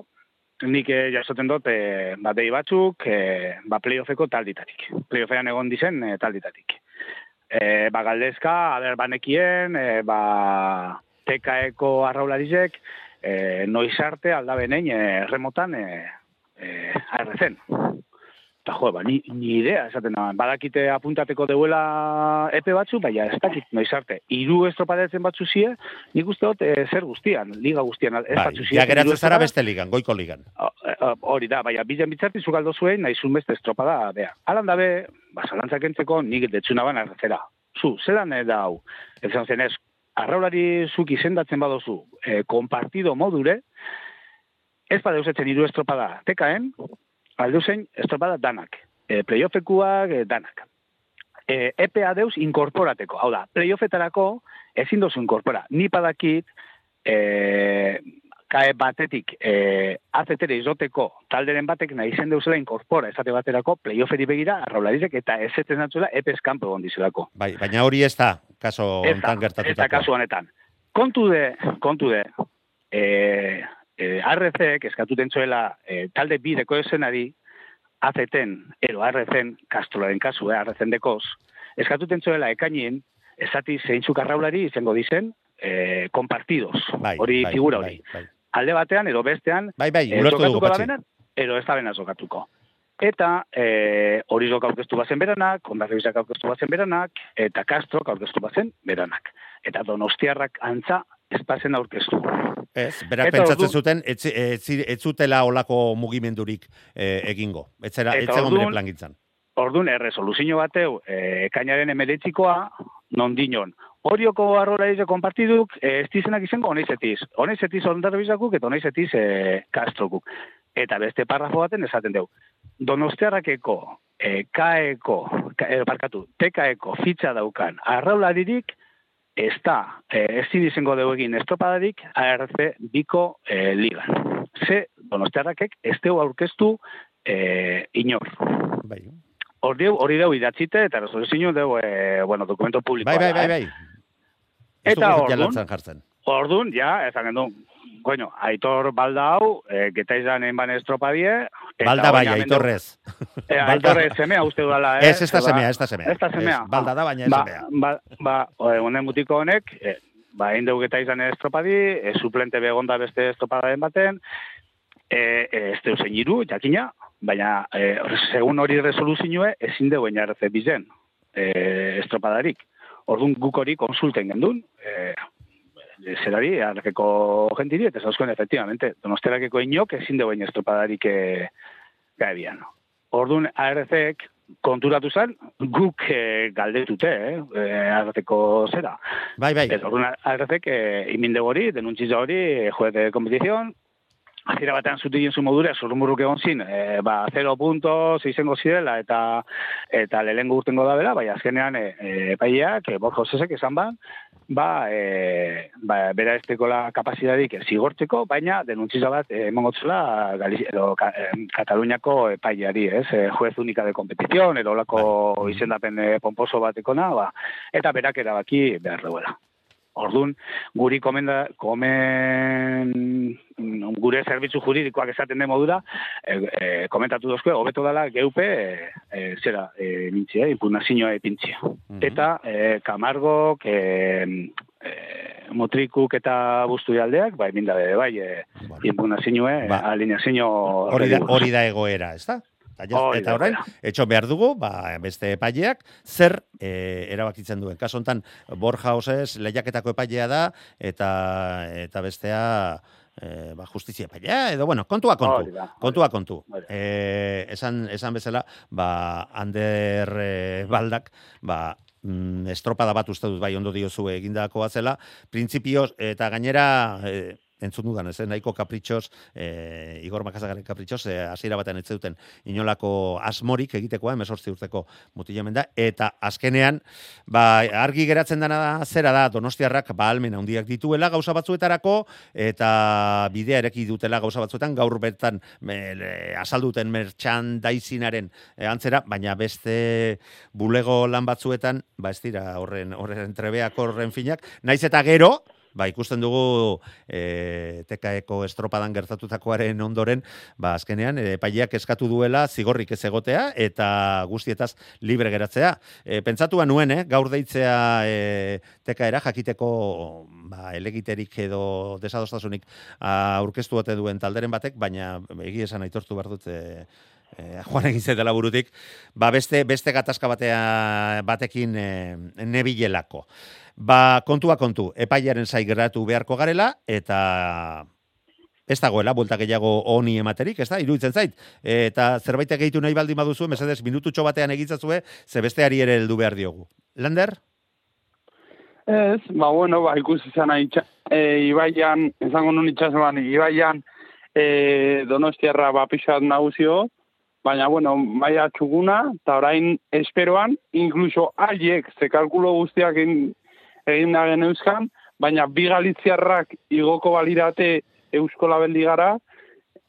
nik e, jasoten dut e, ba, dei batzuk e, ba, playoffeko talditatik. Playoffean egon dizen e, talditatik. E, ba, galdezka, aber banekien, e, ba, tekaeko arraularizek, e, noiz arte aldabenein e, remotan e, e, arrezen. Eta jo, ba, ni, ni idea esaten da. Badakite apuntateko deuela epe batzu, baina ez dakit noiz arte. Hiru estropadetzen batzu zie, nik uste dut e, zer guztian, liga guztian, ez Bai, batzu zie. ja geratzen hiru zara beste ligan, goiko ligan. O- Hori da, baina bilen bitzarti zugaldo zuen, nahi zuen beste estropada, bea. Alan dabe, ba, zalantzak entzeko nik detzuna ban arrazera. Zu, zelan da hau? Ez zen ez, arraulari zuk izendatzen badozu, e, kompartido modure, ez badeusetzen hiru estropada tekaen, aldeuzen estropada danak. E, playoffekuak e, danak. E, EPA deus inkorporateko. Hau da, playoffetarako ezin dozu inkorpora. Ni padakit, e, kae batetik e, azetere izoteko talderen batek nahi zen deuzela inkorpora esate baterako playofferi begira arraularizek eta ez etzen natzuela epes kanpo egon dizelako. Bai, baina hori ez da, kaso da, hontan ez da gertatutako. kasu honetan. Kontu de, kontu de, e, e, ARC-ek eskatuten zuela e, talde bideko esenari azeten, ero ARC-en, Castrolaren kasu, eh, ARC-en dekoz, eskatuten zuela ekainien, esati zeintzuk arraulari izango dizen, e, kompartidos, Bai, hori bai, figura bai, hori. Bai, Alde batean, edo bestean, bai, bai e, dugu, edo ez da bena zokatuko. Eta e, horizok aurkeztu bazen beranak, ondarribizak aurkeztu bazen beranak, eta Castrok aurkeztu bazen beranak. Eta donostiarrak antza espazen aurkeztu. Ez, berak Eta pentsatzen ordu- zuten, ez, ez, ez zutela olako mugimendurik eh, egingo. Ez zera, ez zegoen bere plangintzan. Orduan, erresoluzio bateu, e, ekainaren emeretzikoa, non dinon. Horioko arrolaize konpartiduk, e, ez dizenak izango onezetiz. Onezetiz ondarribizakuk eta onezetiz e, kastrokuk. Eta beste parrafo baten esaten deu. Donostiarrakeko, e, kaeko, ka, e, parkatu, tekaeko fitxa daukan arraularirik, ez da, e, ez izango dugu egin estropadarik ARC biko e, ligan. Ze donostiarrakek ez aurkeztu e, inor. Bai, Deu, hori deu idatzite, eta resoluzio deu, e, bueno, dokumento publikoa. bai, bai, bai. eh? bai. Ez Eta orduan-. Orduan, ja, ezan gendu, bueno, aitor balda hau, e, geta izan enban estropadie. Balda bai, aitorrez. E, Balda- aitorre semea uste dudala, eh? Ez, ez da semea, ez da semea. Ez da semea. Ez, balda da, baina ez ba, semea. Ba, ba, o, honen mutiko honek, e, ba, egin dugu geta izan estropadi, e, suplente begonda beste estropadaren baten, e, e, ez deu jakina, baina, e, segun hori resoluzioe, ezin dugu inarreze bizen, e, estropadarik. Orduan guk hori konsulten gendun, e, zerari, arrekeko jentiri, eta zauzkoen, efectivamente, donosterakeko inok ezin dugu estropadarik e, gaebian. Orduan, ARC-ek konturatu zen, guk e, galdetute, eh, e, arrateko zera. Bai, bai. Eta orduan arratek e, iminde hori, denuntziza hori, juez de competición, Azira batean zutigen zu modura, zurrumurruk egon zin, e, ba, 0 puntos izango zirela, eta eta lehengo urtengo da bela, bai, azkenean, e, epaileak, e, Borja Osesek esan ba, ba, e, ba bera estekola kapazitatik zigortzeko, baina denuntziza bat e, emongotzela edo, ka, e, Kataluniako epaileari, ez, e, juez unika de competición, edo olako Bai. izendapen e, pomposo batekona, ba, eta berak erabaki behar duela. Orduan, guri komenda, komen, gure zerbitzu juridikoak esaten den modura, e, e, komentatu dozko, hobeto dela geupe, e, e, zera, e, mintzia, impugnazioa epintzia. Mhm. Eta, e, kamargok, e, e, motrikuk eta bustu aldeak, bai, binda bere, bai, e, Bueno. impugnazioa, Ba. alineazio Hori da, hori da egoera, ez da? Hori eta orain, etxo behar dugu, ba, beste epaileak, zer e, erabakitzen duen. Kaso hontan Borja Osez lehiaketako epailea da, eta eta bestea e, ba, justizia epailea, edo, bueno, kontua kontu. Hori da, hori Kontua kontu. E, esan, esan bezala, ba, Ander e, Baldak, ba, mm, estropada bat uste dut bai ondo diozu egindakoa zela, printzipioz, eta gainera, e, entzun dudan, ez, eh, nahiko kapritxoz, e, Igor Makazagaren kapritxoz, e, hasiera batean ez duten inolako asmorik egitekoa, emesortzi urteko mutilemen da, eta azkenean, ba, argi geratzen dena da, zera da, donostiarrak, ba, almen handiak dituela gauza batzuetarako, eta bidea ereki dutela gauza batzuetan, gaur bertan me, le, azalduten merchandaisinaren e, antzera, baina beste bulego lan batzuetan, ba ez dira horren, horren trebeak horren finak, naiz eta gero, ba, ikusten dugu e, tekaeko estropadan gertatutakoaren ondoren, ba, azkenean, e, epaileak eskatu duela zigorrik ez egotea eta guztietaz libre geratzea. E, pentsatua nuen, eh, gaur deitzea e, tekaera jakiteko ba, elegiterik edo desadostasunik aurkeztu ote duen talderen batek, baina egi esan aitortu behar dut e, e, joan egin dela burutik, ba beste, beste gatazka batea, batekin e, nebilelako. Ba, kontua kontu, epaiaren zai geratu beharko garela, eta ez dagoela, buelta gehiago honi ematerik, ez da, iruditzen zait. Eta zerbait gehitu nahi baldin baduzu, mesedez, minututxo batean egitzazue, ze besteari ere heldu behar diogu. Lander? Ez, ba, bueno, ba, ikusi izan itxa, e, Ibaian, esango nun itxasuan, Ibaian e, donostiarra ba pixat naguzio, baina, bueno, maia txuguna, eta orain esperoan, inkluso haiek, ze kalkulo guztiak egin da geneuzkan, baina bi galitziarrak igoko balirate Eusko Labeldigara,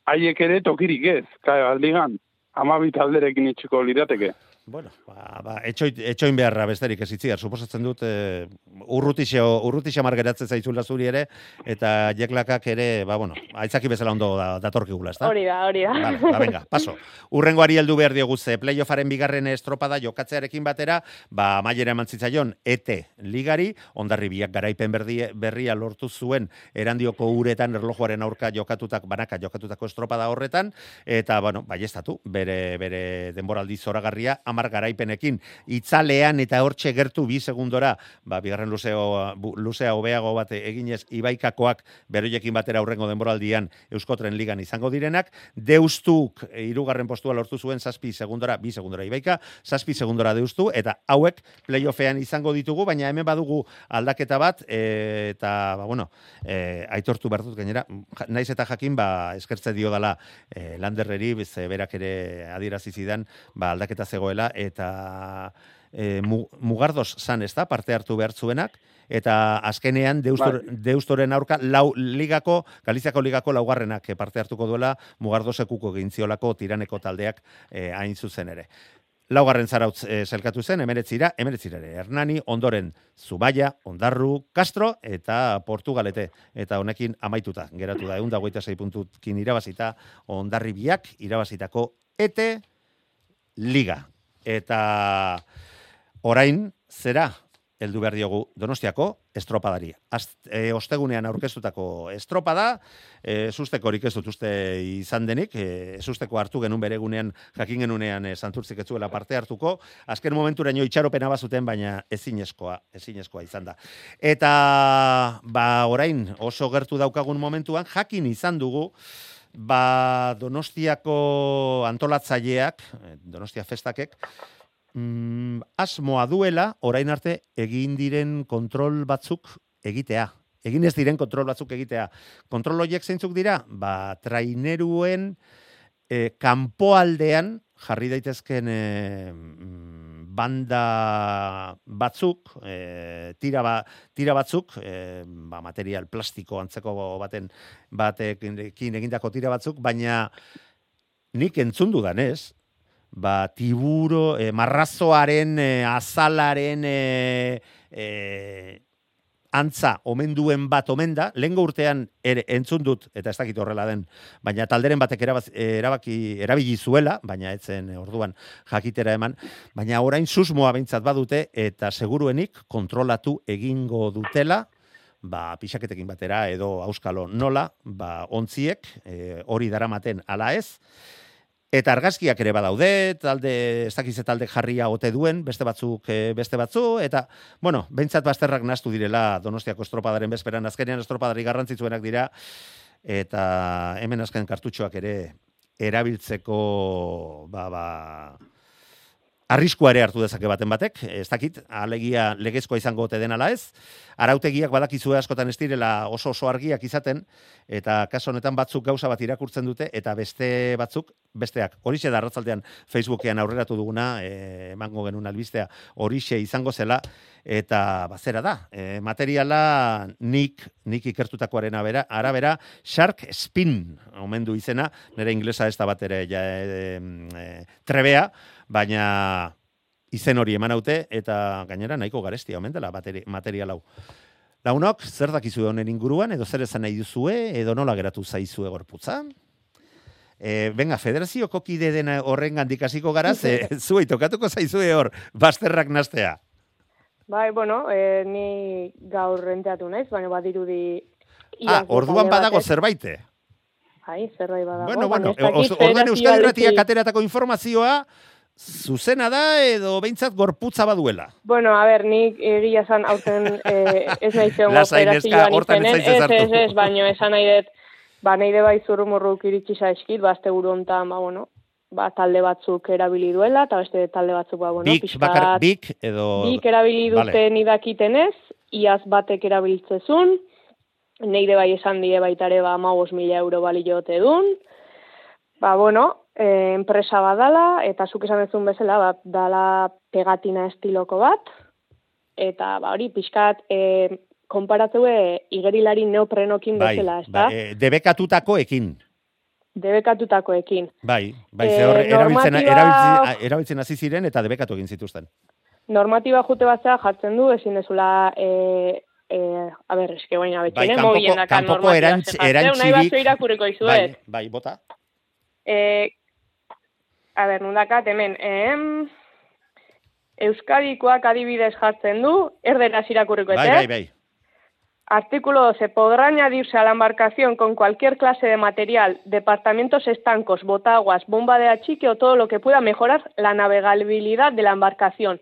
haiek ere tokirik ez, kai baldigan, amabi talderekin itxiko lirateke. Bueno, ba, ba, etxoin, etxoin beharra besterik ez itziar, suposatzen dut e, urrutixo, urrutixo margeratzen zaizula zuri ere, eta jeklakak ere, ba, bueno, aitzaki bezala ondo da, datorkigula, ez da? Hori da, hori da. Vale, ba, venga, paso. Urrengoari heldu behar diogu ze playoffaren bigarren estropada jokatzearekin batera, ba maiera eman zitzaion ET ligari, ondarri biak garaipen berdi, berria lortu zuen erandioko uretan erlojuaren aurka jokatutak banaka jokatutako estropada horretan eta bueno, baiestatu bere bere denboraldi zoragarria 10 garaipenekin. Itzalean eta hortxe gertu bi segundora, ba bigarren luzeo luzea hobeago bat eginez ibaikakoak beroiekin batera aurrengo denboraldian Euskotren ligan izango direnak, deustuk e, hirugarren postua lortu zuen zazpi segundora, bi segundora ibaika, zazpi segundora deustu, eta hauek playoffean izango ditugu, baina hemen badugu aldaketa bat, e, eta, ba, bueno, e, aitortu behar gainera, naiz eta jakin, ba, eskertze dio dala e, landerreri, berak ere adierazi zidan, ba, aldaketa zegoela, eta e, mu- mugardoz zan, ez da, parte hartu behar zuenak, eta azkenean deustor, deustoren aurka lau ligako, Galiziako ligako laugarrenak parte hartuko duela mugardosekuko gintziolako tiraneko taldeak eh, hain zuzen ere. Laugarren zarautz eh, zelkatu zen, emeretzira, emeretzira ere, Hernani, ondoren Zubaia, Ondarru, Castro eta Portugalete. Eta honekin amaituta, geratu da, egun dagoita zei puntukin irabazita, Ondarri biak irabazitako ete liga. Eta orain, zera, heldu behar diogu Donostiako estropadari. Az, e, ostegunean aurkeztutako estropada, e, sustekorik ez dut uste izan denik, e, susteko hartu genuen beregunean, jakin genunean e, santurtzik ez zuela parte hartuko, azken momenturaino itxaropena bazuten, baina ezinezkoa, ezinezkoa izan da. Eta, ba, orain, oso gertu daukagun momentuan, jakin izan dugu, ba Donostiako antolatzaileak, eh, Donostia festakek, mm, asmoa duela, orain arte, egin diren kontrol batzuk egitea. Egin ez diren kontrol batzuk egitea. Kontrol horiek zeintzuk dira? Ba, traineruen e, kanpoaldean jarri daitezken e, mm, banda batzuk, e, tira, ba, tira batzuk, e, ba, material plastiko antzeko baten batekin egindako tira batzuk, baina nik entzun dudanez, ba, tiburo, e, marrazoaren, e, azalaren, e, e, antza omen duen bat omen da, lehengo urtean ere entzun dut, eta ez dakit horrela den, baina talderen batek erabaz, erabaki, erabili zuela, baina etzen orduan jakitera eman, baina orain susmoa behintzat badute, eta seguruenik kontrolatu egingo dutela, ba, pixaketekin batera edo auskalo nola, ba, ontziek, e, hori daramaten ala ez, Eta argazkiak ere badaude, talde, ez dakiz talde jarria ote duen, beste batzuk, eh, beste batzu, eta, bueno, behintzat bazterrak nastu direla Donostiako estropadaren bezperan, azkenean estropadari garrantzitsuenak dira, eta hemen azken kartutxoak ere erabiltzeko, ba, ba, arriskua ere hartu dezake baten batek, ez dakit, alegia legezkoa izango ote den ala ez, arautegiak badakizue askotan ez direla oso oso argiak izaten, eta kaso honetan batzuk gauza bat irakurtzen dute, eta beste batzuk, besteak, horixe da arratzaldean Facebookean aurreratu duguna, e, emango genuen albistea, horixe izango zela, eta bazera da, e, materiala nik, nik ikertutakoaren arabera, arabera, Shark Spin, omendu izena, nire inglesa ez da bat ere, ja, e, e, trebea, baina izen hori eman haute, eta gainera nahiko garestia omen dela material hau. Launok, zer dakizu honen inguruan, edo zer esan nahi duzue, edo nola geratu zaizue gorputza? E, venga, federazioko kide dena horren gandikasiko gara, ze *laughs* *laughs* zuei tokatuko zaizue hor, basterrak nastea. Bai, bueno, e, ni gaur renteatu naiz, baina badirudi... Ah, orduan badago zerbaite. Bai, zerbait badago. Bueno, bueno, orduan Euskal Herratia kateratako informazioa, zuzena da edo behintzat gorputza baduela? Bueno, a ber, nik egia zan aurten eh, ez nahi zeon operazioan izenen, ez, ez, ez, baino esan nahi dut, ba, nahi de bai zurrumurruk iritsi zaizkit, ba, azte buru ontan, ba, bueno, ba, talde batzuk erabili duela, eta beste talde batzuk, ba, bueno, bik, pixkat, bakar, bik, edo... Bik erabili duten vale. idakiten ez, iaz batek erabiltzezun, nahi de bai esan die baitare, ba, maus mila euro baliote dun, ba, bueno, e, enpresa badala, eta zuk esan dezun bezala, ba, dala pegatina estiloko bat, eta ba, hori pixkat e, konparatzue igerilari neoprenokin bai, bezala, ez da? Bai, e, debekatutako ekin. Debekatutako ekin. Bai, bai, e, ze horre, erabiltzen, erabiltzen, erabiltzen hasi ziren eta debekatu egin zituzten. Normatiba jute batzea jartzen du, ezin dezula e, eh, a ber, eske baina betxene, bai, kanpoko, kanpoko erantz, erantzirik, bai, bai, bota. Eh, a ber, nundakat, hemen, em, Euskadikoak adibidez jartzen du, erderaz irakurriko, bai, bai, bai. Artículo 12. Podrá añadirse a la embarcación con cualquier clase de material, departamentos estancos, botaguas, bomba de achique o todo lo que pueda mejorar la navegabilidad de la embarcación,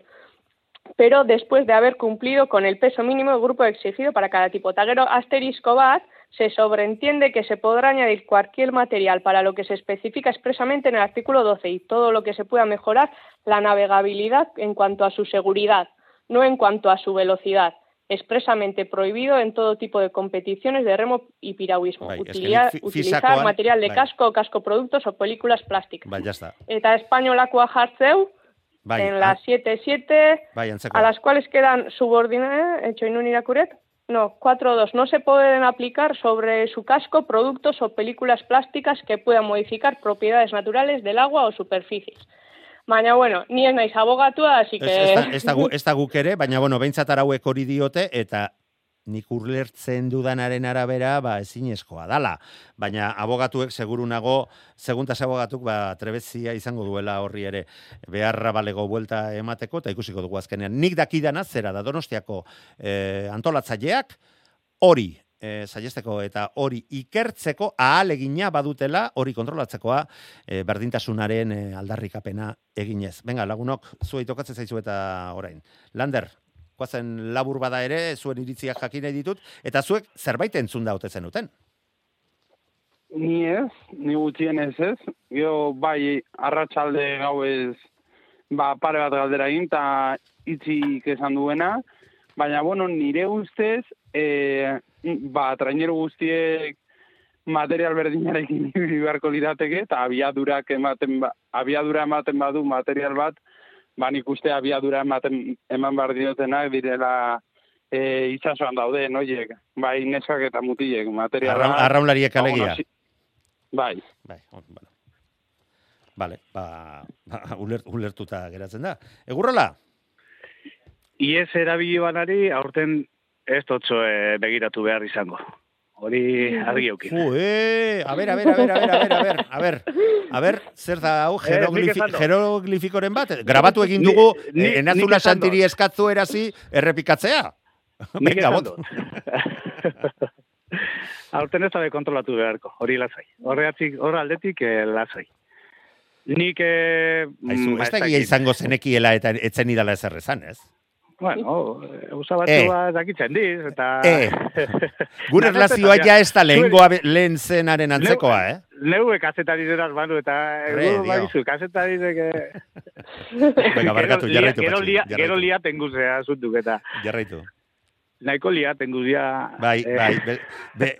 pero después de haber cumplido con el peso mínimo del grupo exigido para cada tipo. Taguero asterisco bat, se sobreentiende que se podrá añadir cualquier material para lo que se especifica expresamente en el artículo 12 y todo lo que se pueda mejorar la navegabilidad en cuanto a su seguridad, no en cuanto a su velocidad. Expresamente prohibido en todo tipo de competiciones de remo y piragüismo. Utilizar, utilizar material de bai. casco, casco productos o películas plásticas. Bai, ya está. Eta jartzeu, en las 7-7, a las cuales quedan subordinadas, hecho en un iracuret, no, 4.2. No se pueden aplicar sobre su casco productos o películas plásticas que puedan modificar propiedades naturales del agua o superficies. Baina, bueno, ni ez naiz abogatua, así que... Ez da guk ere, baina, bueno, behintzat arauek hori diote, eta nik urlertzen dudanaren arabera, ba, ezinezkoa dala. Baina abogatuek seguru nago, seguntas abogatuk, ba, trebezia izango duela horri ere beharra balego buelta emateko, eta ikusiko dugu azkenean. Nik dakidana zera da donostiako eh, antolatzaileak, hori e, zaiesteko eta hori ikertzeko ahalegina badutela hori kontrolatzekoa e, berdintasunaren e, aldarrikapena eginez. Venga, lagunok, zuei tokatzen zaizu eta orain. Lander, koazen labur bada ere, zuen iritziak jakin ditut, eta zuek zerbait entzun da zen zenuten. Ni ez, ni gutxienez ez. Gero bai arratsalde gauez ba, pare bat galdera egin eta itzik esan duena. Baina, bueno, nire ustez, e, ba, trainero guztiek material berdinarekin *laughs* ibili beharko lirateke eta abiadurak ematen ba, abiadura ematen badu material bat, ba nik uste abiadura ematen eman behar diotenak direla e, itsasoan daude, noiek, bai neskak eta mutilek materiala. Arra, arraunlariek ba, alegia. si- Bai, Bai, on, bueno. Vale, ba, ba uler, ulertuta geratzen da. Egurrola? Iez erabili banari, aurten ez totxo eh, begiratu behar izango. Hori argi eukin. Eh, a ver, a ver, a ver, a ver, a ver, a ver, a ver, a ver, zer da hau, *laughs* Eh, jeroglifi, jeroglifikoren bat? Grabatu egin dugu, ni- eh, enazula santiri eskatzu erazi, errepikatzea. Venga, bot. *laughs* Aurten ez dabe kontrolatu beharko, hori lasai. Horregatik, horre aldetik eh, lasai. Nik... Eh, Aizu, mm, ez da dakit. egia izango zenekiela eta etzen idala ezer esan, ez? Bueno, usa batzua dakitzen diz, eta... Eh. *laughs* Gure eta- ja ez da lehengoa lehen zenaren antzekoa, eh? Neuek kazetari zeraz banu, eta... Re, Egu, dio. baizu, kazetari zeke... *laughs* Venga, barkatu, jarraitu, Gero lia, gero lia tenguzea zuntuk, eta... Jarraitu. Nahiko lia tenguzia... Bai, eh, bai, be, be,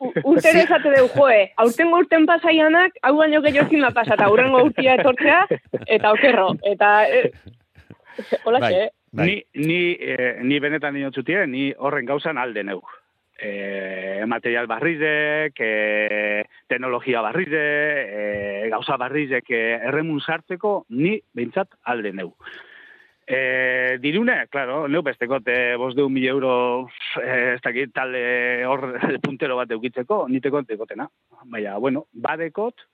U- Urtero *laughs* esate deu, joe, aurtengo urten pasaianak, hau baino gehiago zima pasata, aurrengo urtia etortzea, eta okerro, eta... Eh, hola, bai, xe, bai. Ni, ni, eh, ni benetan dinotzutie, ni horren gauzan alde neuk. E, material barrizek, e, teknologia barrize, e, gauza barrizek e, erremun sartzeko, ni behintzat alde neu. E, dirune, claro, neu bestekot e, bos deun mil euro e, ez dakit talde hor *laughs* puntero bat eukitzeko, nitekot dekotena. Baina, bueno, badekot,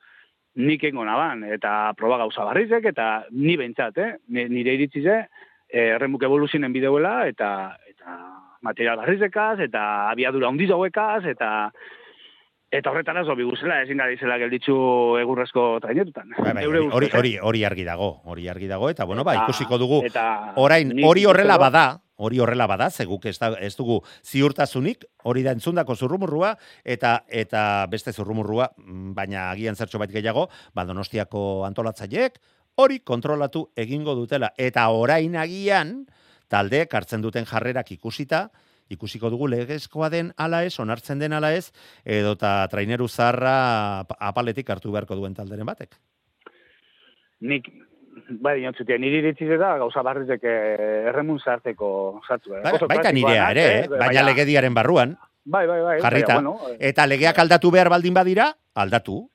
nik engo naban, eta proba gauza barrizek, eta ni behintzat, eh? Ni- nire iritzize, eh, erremuk evoluzionen bideuela, eta, eta material barrizekaz, eta abiadura hundiz hauekaz, eta eta horretara zo biguzela, ezin gara izela gelditzu egurrezko trainetutan. Bai, bai, hori, hori, hori, argi dago, hori argi dago, eta bueno, ba, ikusiko dugu, eta orain, hori horrela bada, hori horrela bada, zeguk ez, da, ez dugu ziurtasunik, hori da entzundako zurrumurrua, eta eta beste zurrumurrua, mm, baina agian zertxo bait gehiago, ba, donostiako antolatzaileek, hori kontrolatu egingo dutela. Eta orain agian, taldeek hartzen duten jarrerak ikusita, ikusiko dugu legezkoa den ala ez, onartzen den ala ez, edota traineru zarra ap- apaletik hartu beharko duen talderen batek. Nik, bai, dinotzutia, niri iritziz da gauza barrizek eh, erremun sartzeko sartu. eh. Ba- Oso baita praktikoa nirea ere, eh? baina legediaren barruan, Bai, bai, bai. jarrita. baina, bueno, eh, Eta legeak aldatu behar baldin badira, aldatu.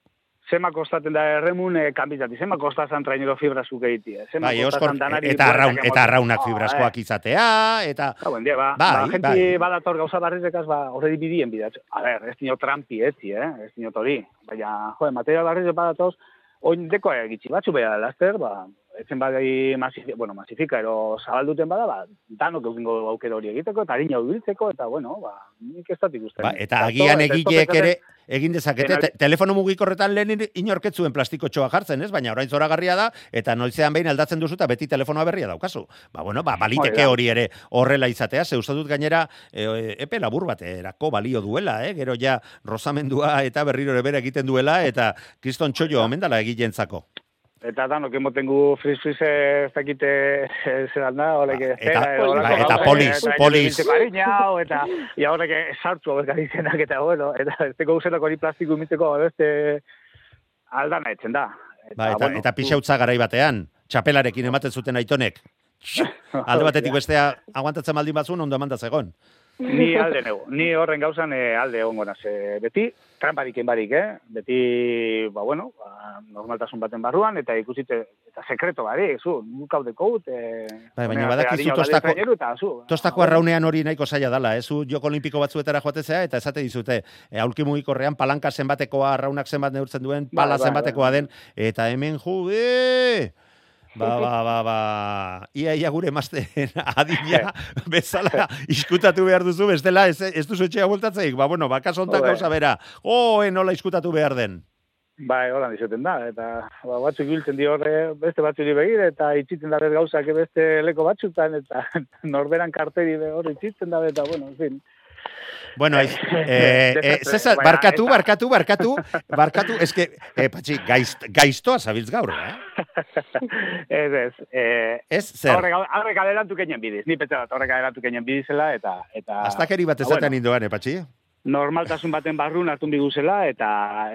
Zema kostaten da erremun eh, kanbizati, zema kostatzen trainero fibra zuk egitea. Zema Bai, Oskor, danari eta, arraun, eta arraunak Oh, fibraskoak izatea, eta... Ah, buen dia, ba, Bai, ba, gente bai. badator gauza barrizekaz, ba, horredi bidien bidatzu. A ber, ez dino trampi etzi, eh? ez dino tori. Baina, jo, material barrizek badatoz, oin deko egitzi batzu beha laster, ba, etzen badai masif, bueno, masifika, ero zabalduten bada, ba, danok eukingo aukero hori egiteko, eta harina biltzeko, eta, bueno, ba, nik ez dut ikusten. Ba, eta agian egileek ere egin dezakete, te, telefono mugikorretan lehen inorketzuen plastiko txoa jartzen, ez? Baina orain zoragarria da, eta noizean behin aldatzen duzu, eta beti telefonoa berria daukazu. Ba, bueno, ba, baliteke Hori ere horrela izatea, ze dut gainera e, epe labur baterako balio duela, eh? Gero ja rozamendua eta berriro ere bere egiten duela, eta kriston txoio omen dala egilentzako. Eta danok emotengu friz friz ez dakite eh, zelan da, horrek Ba, ez eta- zera, ba, eta eh, trainero polis. ibiltzeko harina, hau, eta ia horrek sartu hauek adizenak, eta bueno, eta ez teko usenako hori plastiko imitzeko beste aldana etzen da. Ba, eta, eta pixautza garai batean, txapelarekin ematen zuten aitonek. *laughs* Alde batetik bestea aguantatzen baldin batzun, ondo eman da zegon. Ni *laughs* alde neu, ni horren gauzan eh, alde egongo naz. Eh, beti, tramparik barik, eh? Beti, ba, bueno, ba, normaltasun baten barruan, eta ikusite, eta sekreto bari, zu, guk haudeko ut, eh, Bai, baina badakizu tostako- zu, Tostako arraunean hori nahiko zaila dala, ez? Zu joko olimpiko batzuetara joatezea, eta esate dizute, e, aulki mugikorrean palanka zenbatekoa, arraunak zenbat neurtzen duen, Bai, pala bai, zenbatekoa bai. den, eta hemen ju, e! Ba, ba, ba, ba, ia, ia gure emazten *laughs* adina *laughs* bezala iskutatu behar duzu, bestela ez, ez duzu etxea bultatzeik, ba, bueno, bakaso ontak Joder. gauza bera, oh, nola iskutatu behar den. Bai, holan izaten da, eta ba, batzuk biltzen dio horre, beste batzuri begir, eta itxitzen da gauzak beste leko batzutan, eta *laughs* norberan karteri hor itxitzen da, eta bueno, en fin. Bueno, *laughs* eh, eh, Cesar, Baina, barkatu, eta- barkatu, barkatu, barkatu, eske, eh, patxi, gaizt, gaiztoa zabiltz gaur, eh? *laughs* ez, ez. Eh, Ez, zer, Horrek, adelantu keinen bidiz. Ni pentsa dut, horrek adelantu keinen bidizela, eta... eta astakeri bat ba, ezaten bueno, indoan, eh, patxi? normaltasun baten barrun hartu biguzela, eta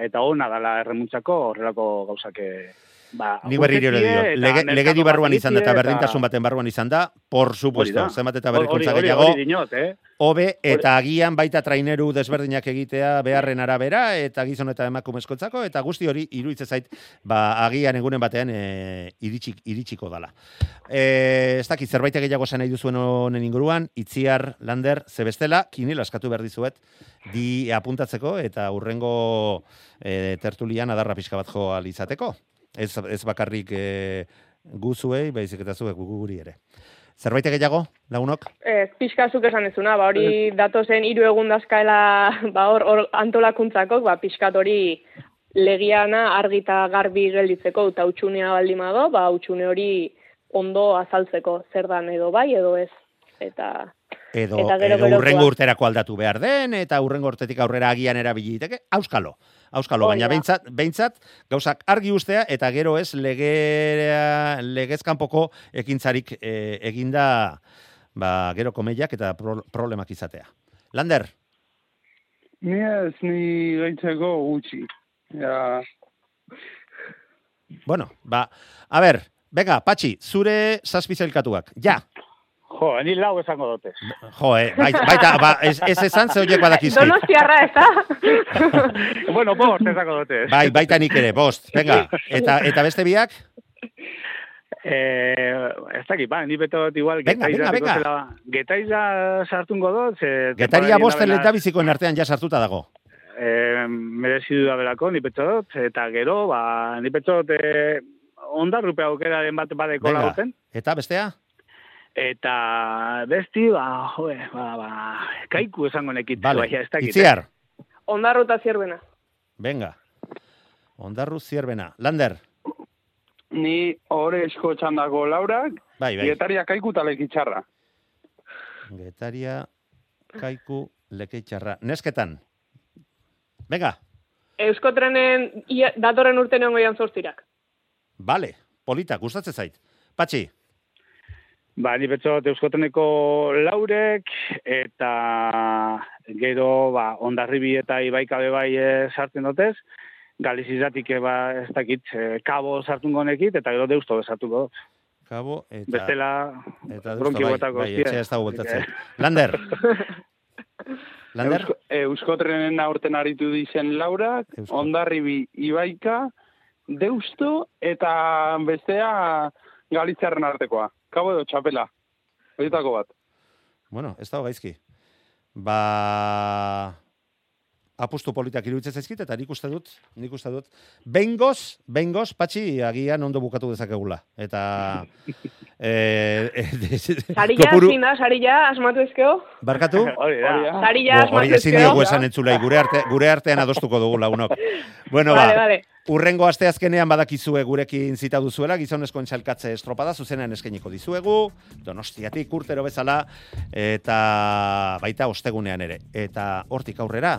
eta ona dala erremuntzako horrelako gauzak eh, ba, Nik berriro ere dio, lege, legedi barruan izan da eta berdintasun baten barruan izan da, por supuesto, zenbat eta berrikuntza gehiago, eh? hobe eta agian baita traineru desberdinak egitea beharren arabera eta gizon eta emakumezkotzako eta guzti hori iruditzen zait ba agian egunen batean e, iritsik, iritsiko dala. E, ez dakit zerbait gehiago esan nahi duzuen honen inguruan, itziar, lander, zebestela, kinil askatu behar dizuet, di apuntatzeko eta urrengo e, tertulian adarra pixka bat jo ahal izateko. Ez, ez bakarrik e, guzuei, baizik eta zuek guri ere. Zerbait gehiago, lagunok? Ez, pixka zuk esan ezuna, ba, hori datozen hiru egun dazkaela, ba, hor, hor antolakuntzako, ba, pixkat hori legiana argita garbi gelditzeko, eta utxunea baldin bado, ba, utxune hori ondo azaltzeko, zer dan edo bai edo ez. Eta, edo, Eta gero edo urrengo urterako aldatu behar den, eta urrengo urtetik aurrera agian erabili daiteke, auskalo. Auskalo, baina behintzat, behintzat gauzak argi ustea eta gero ez legea, legezkanpoko ekintzarik e, eginda ba, gero komeiak eta pro, problemak izatea. Lander, Ni ez, ni gaitzeko gutxi. Ja, bueno, ba, a ber, venga, Patxi, zure zazpizelkatuak, ja, Jo, ni lau esango dute. jo, eh, baita, baita ba, ez, ez esan ze horiek badakizkit. Donostiarra, ez da? *laughs* bueno, bost esango dute. Bai, baita nik ere, bost, venga, eta, eta beste biak? Eh, ez dakit, ba, ni beto dut igual Venga, getaiza venga, venga. getaiza sartungo dut, ze... Getaria bost temporada eta bizikoen artean ja sartuta dago. eh, merezidu da belako, ni petxo dut, eta gero, ba, ni petxo dut, eh, ondarrupe aukeraren bat badeko lagoten, Eta bestea? Eta besti, ba, joe, ba, ba, kaiku esango nekit, Vale, baina ez dakit. eh. itziar. Ondarruta zierbena. Venga. Ondarru zierbena. Lander. ni hori esko txandako laurak, Bai, bai. getaria kaiku talek itxarra. Getaria, kaiku, lekeitxarra. Nesketan. Venga. Euskotrenen ia, datorren urte neongo jan zortzirak. Vale. Polita, gustatzen zait. Patxi. Ba, ni petxo dut euskoteneko laurek, eta gero, ba, ondarribi eta ibaikabe bai eh, sartzen dutez, galizizatik, eh, ba, ez dakit, eh, kabo sartungo nekit, eta gero deusto besartuko dut. Kabo eta... Bestela, eta bronki bai, bai, etxea ez dago que- *laughs* *laughs* Lander. Lander. Eusko, Euskotrenen aurten aritu dizen laurak, Eusko. ondarribi ibaika, deusto eta bestea galitzarren artekoa. Kabo edo txapela. Horietako bat. Bueno, ez dago gaizki. Ba... apustu politak iruditzen zaizkit, eta nik uste dut, nik uste dut, behingoz, behingoz, patxi, agian ondo bukatu dezakegula. Eta... eh, *laughs* eh, Sarilla, kopuru- zein da, sarilla, asmatu ezkeo? Barkatu? *laughs* Hori. Hori. Sarilla, Bo, hori asmatu ezin ezkeo? diogu esan entzulei, gure, arte, gure artean adostuko dugu lagunok. Bueno, Vale, ba, vale. urrengo asteazkenean badakizue gurekin zita duzuela, gizonezkoen txalkatze estropada, zuzenean eskainiko dizuegu, donostiatik urtero bezala, eta baita ostegunean ere. Eta hortik aurrera,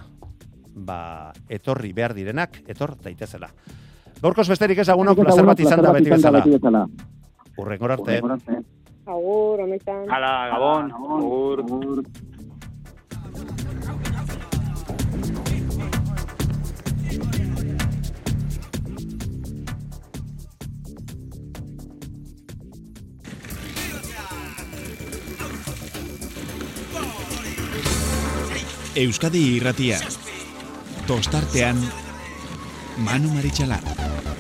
ba, etorri behar direnak, etor daitezela. Gaurkoz besterik ez agunok, plazer bat izan da beti bezala. Urrengor arte. Agur, honetan. Hala, Gabon. Agur. Euskadi irratia. Tostartean Manu Maritxalar.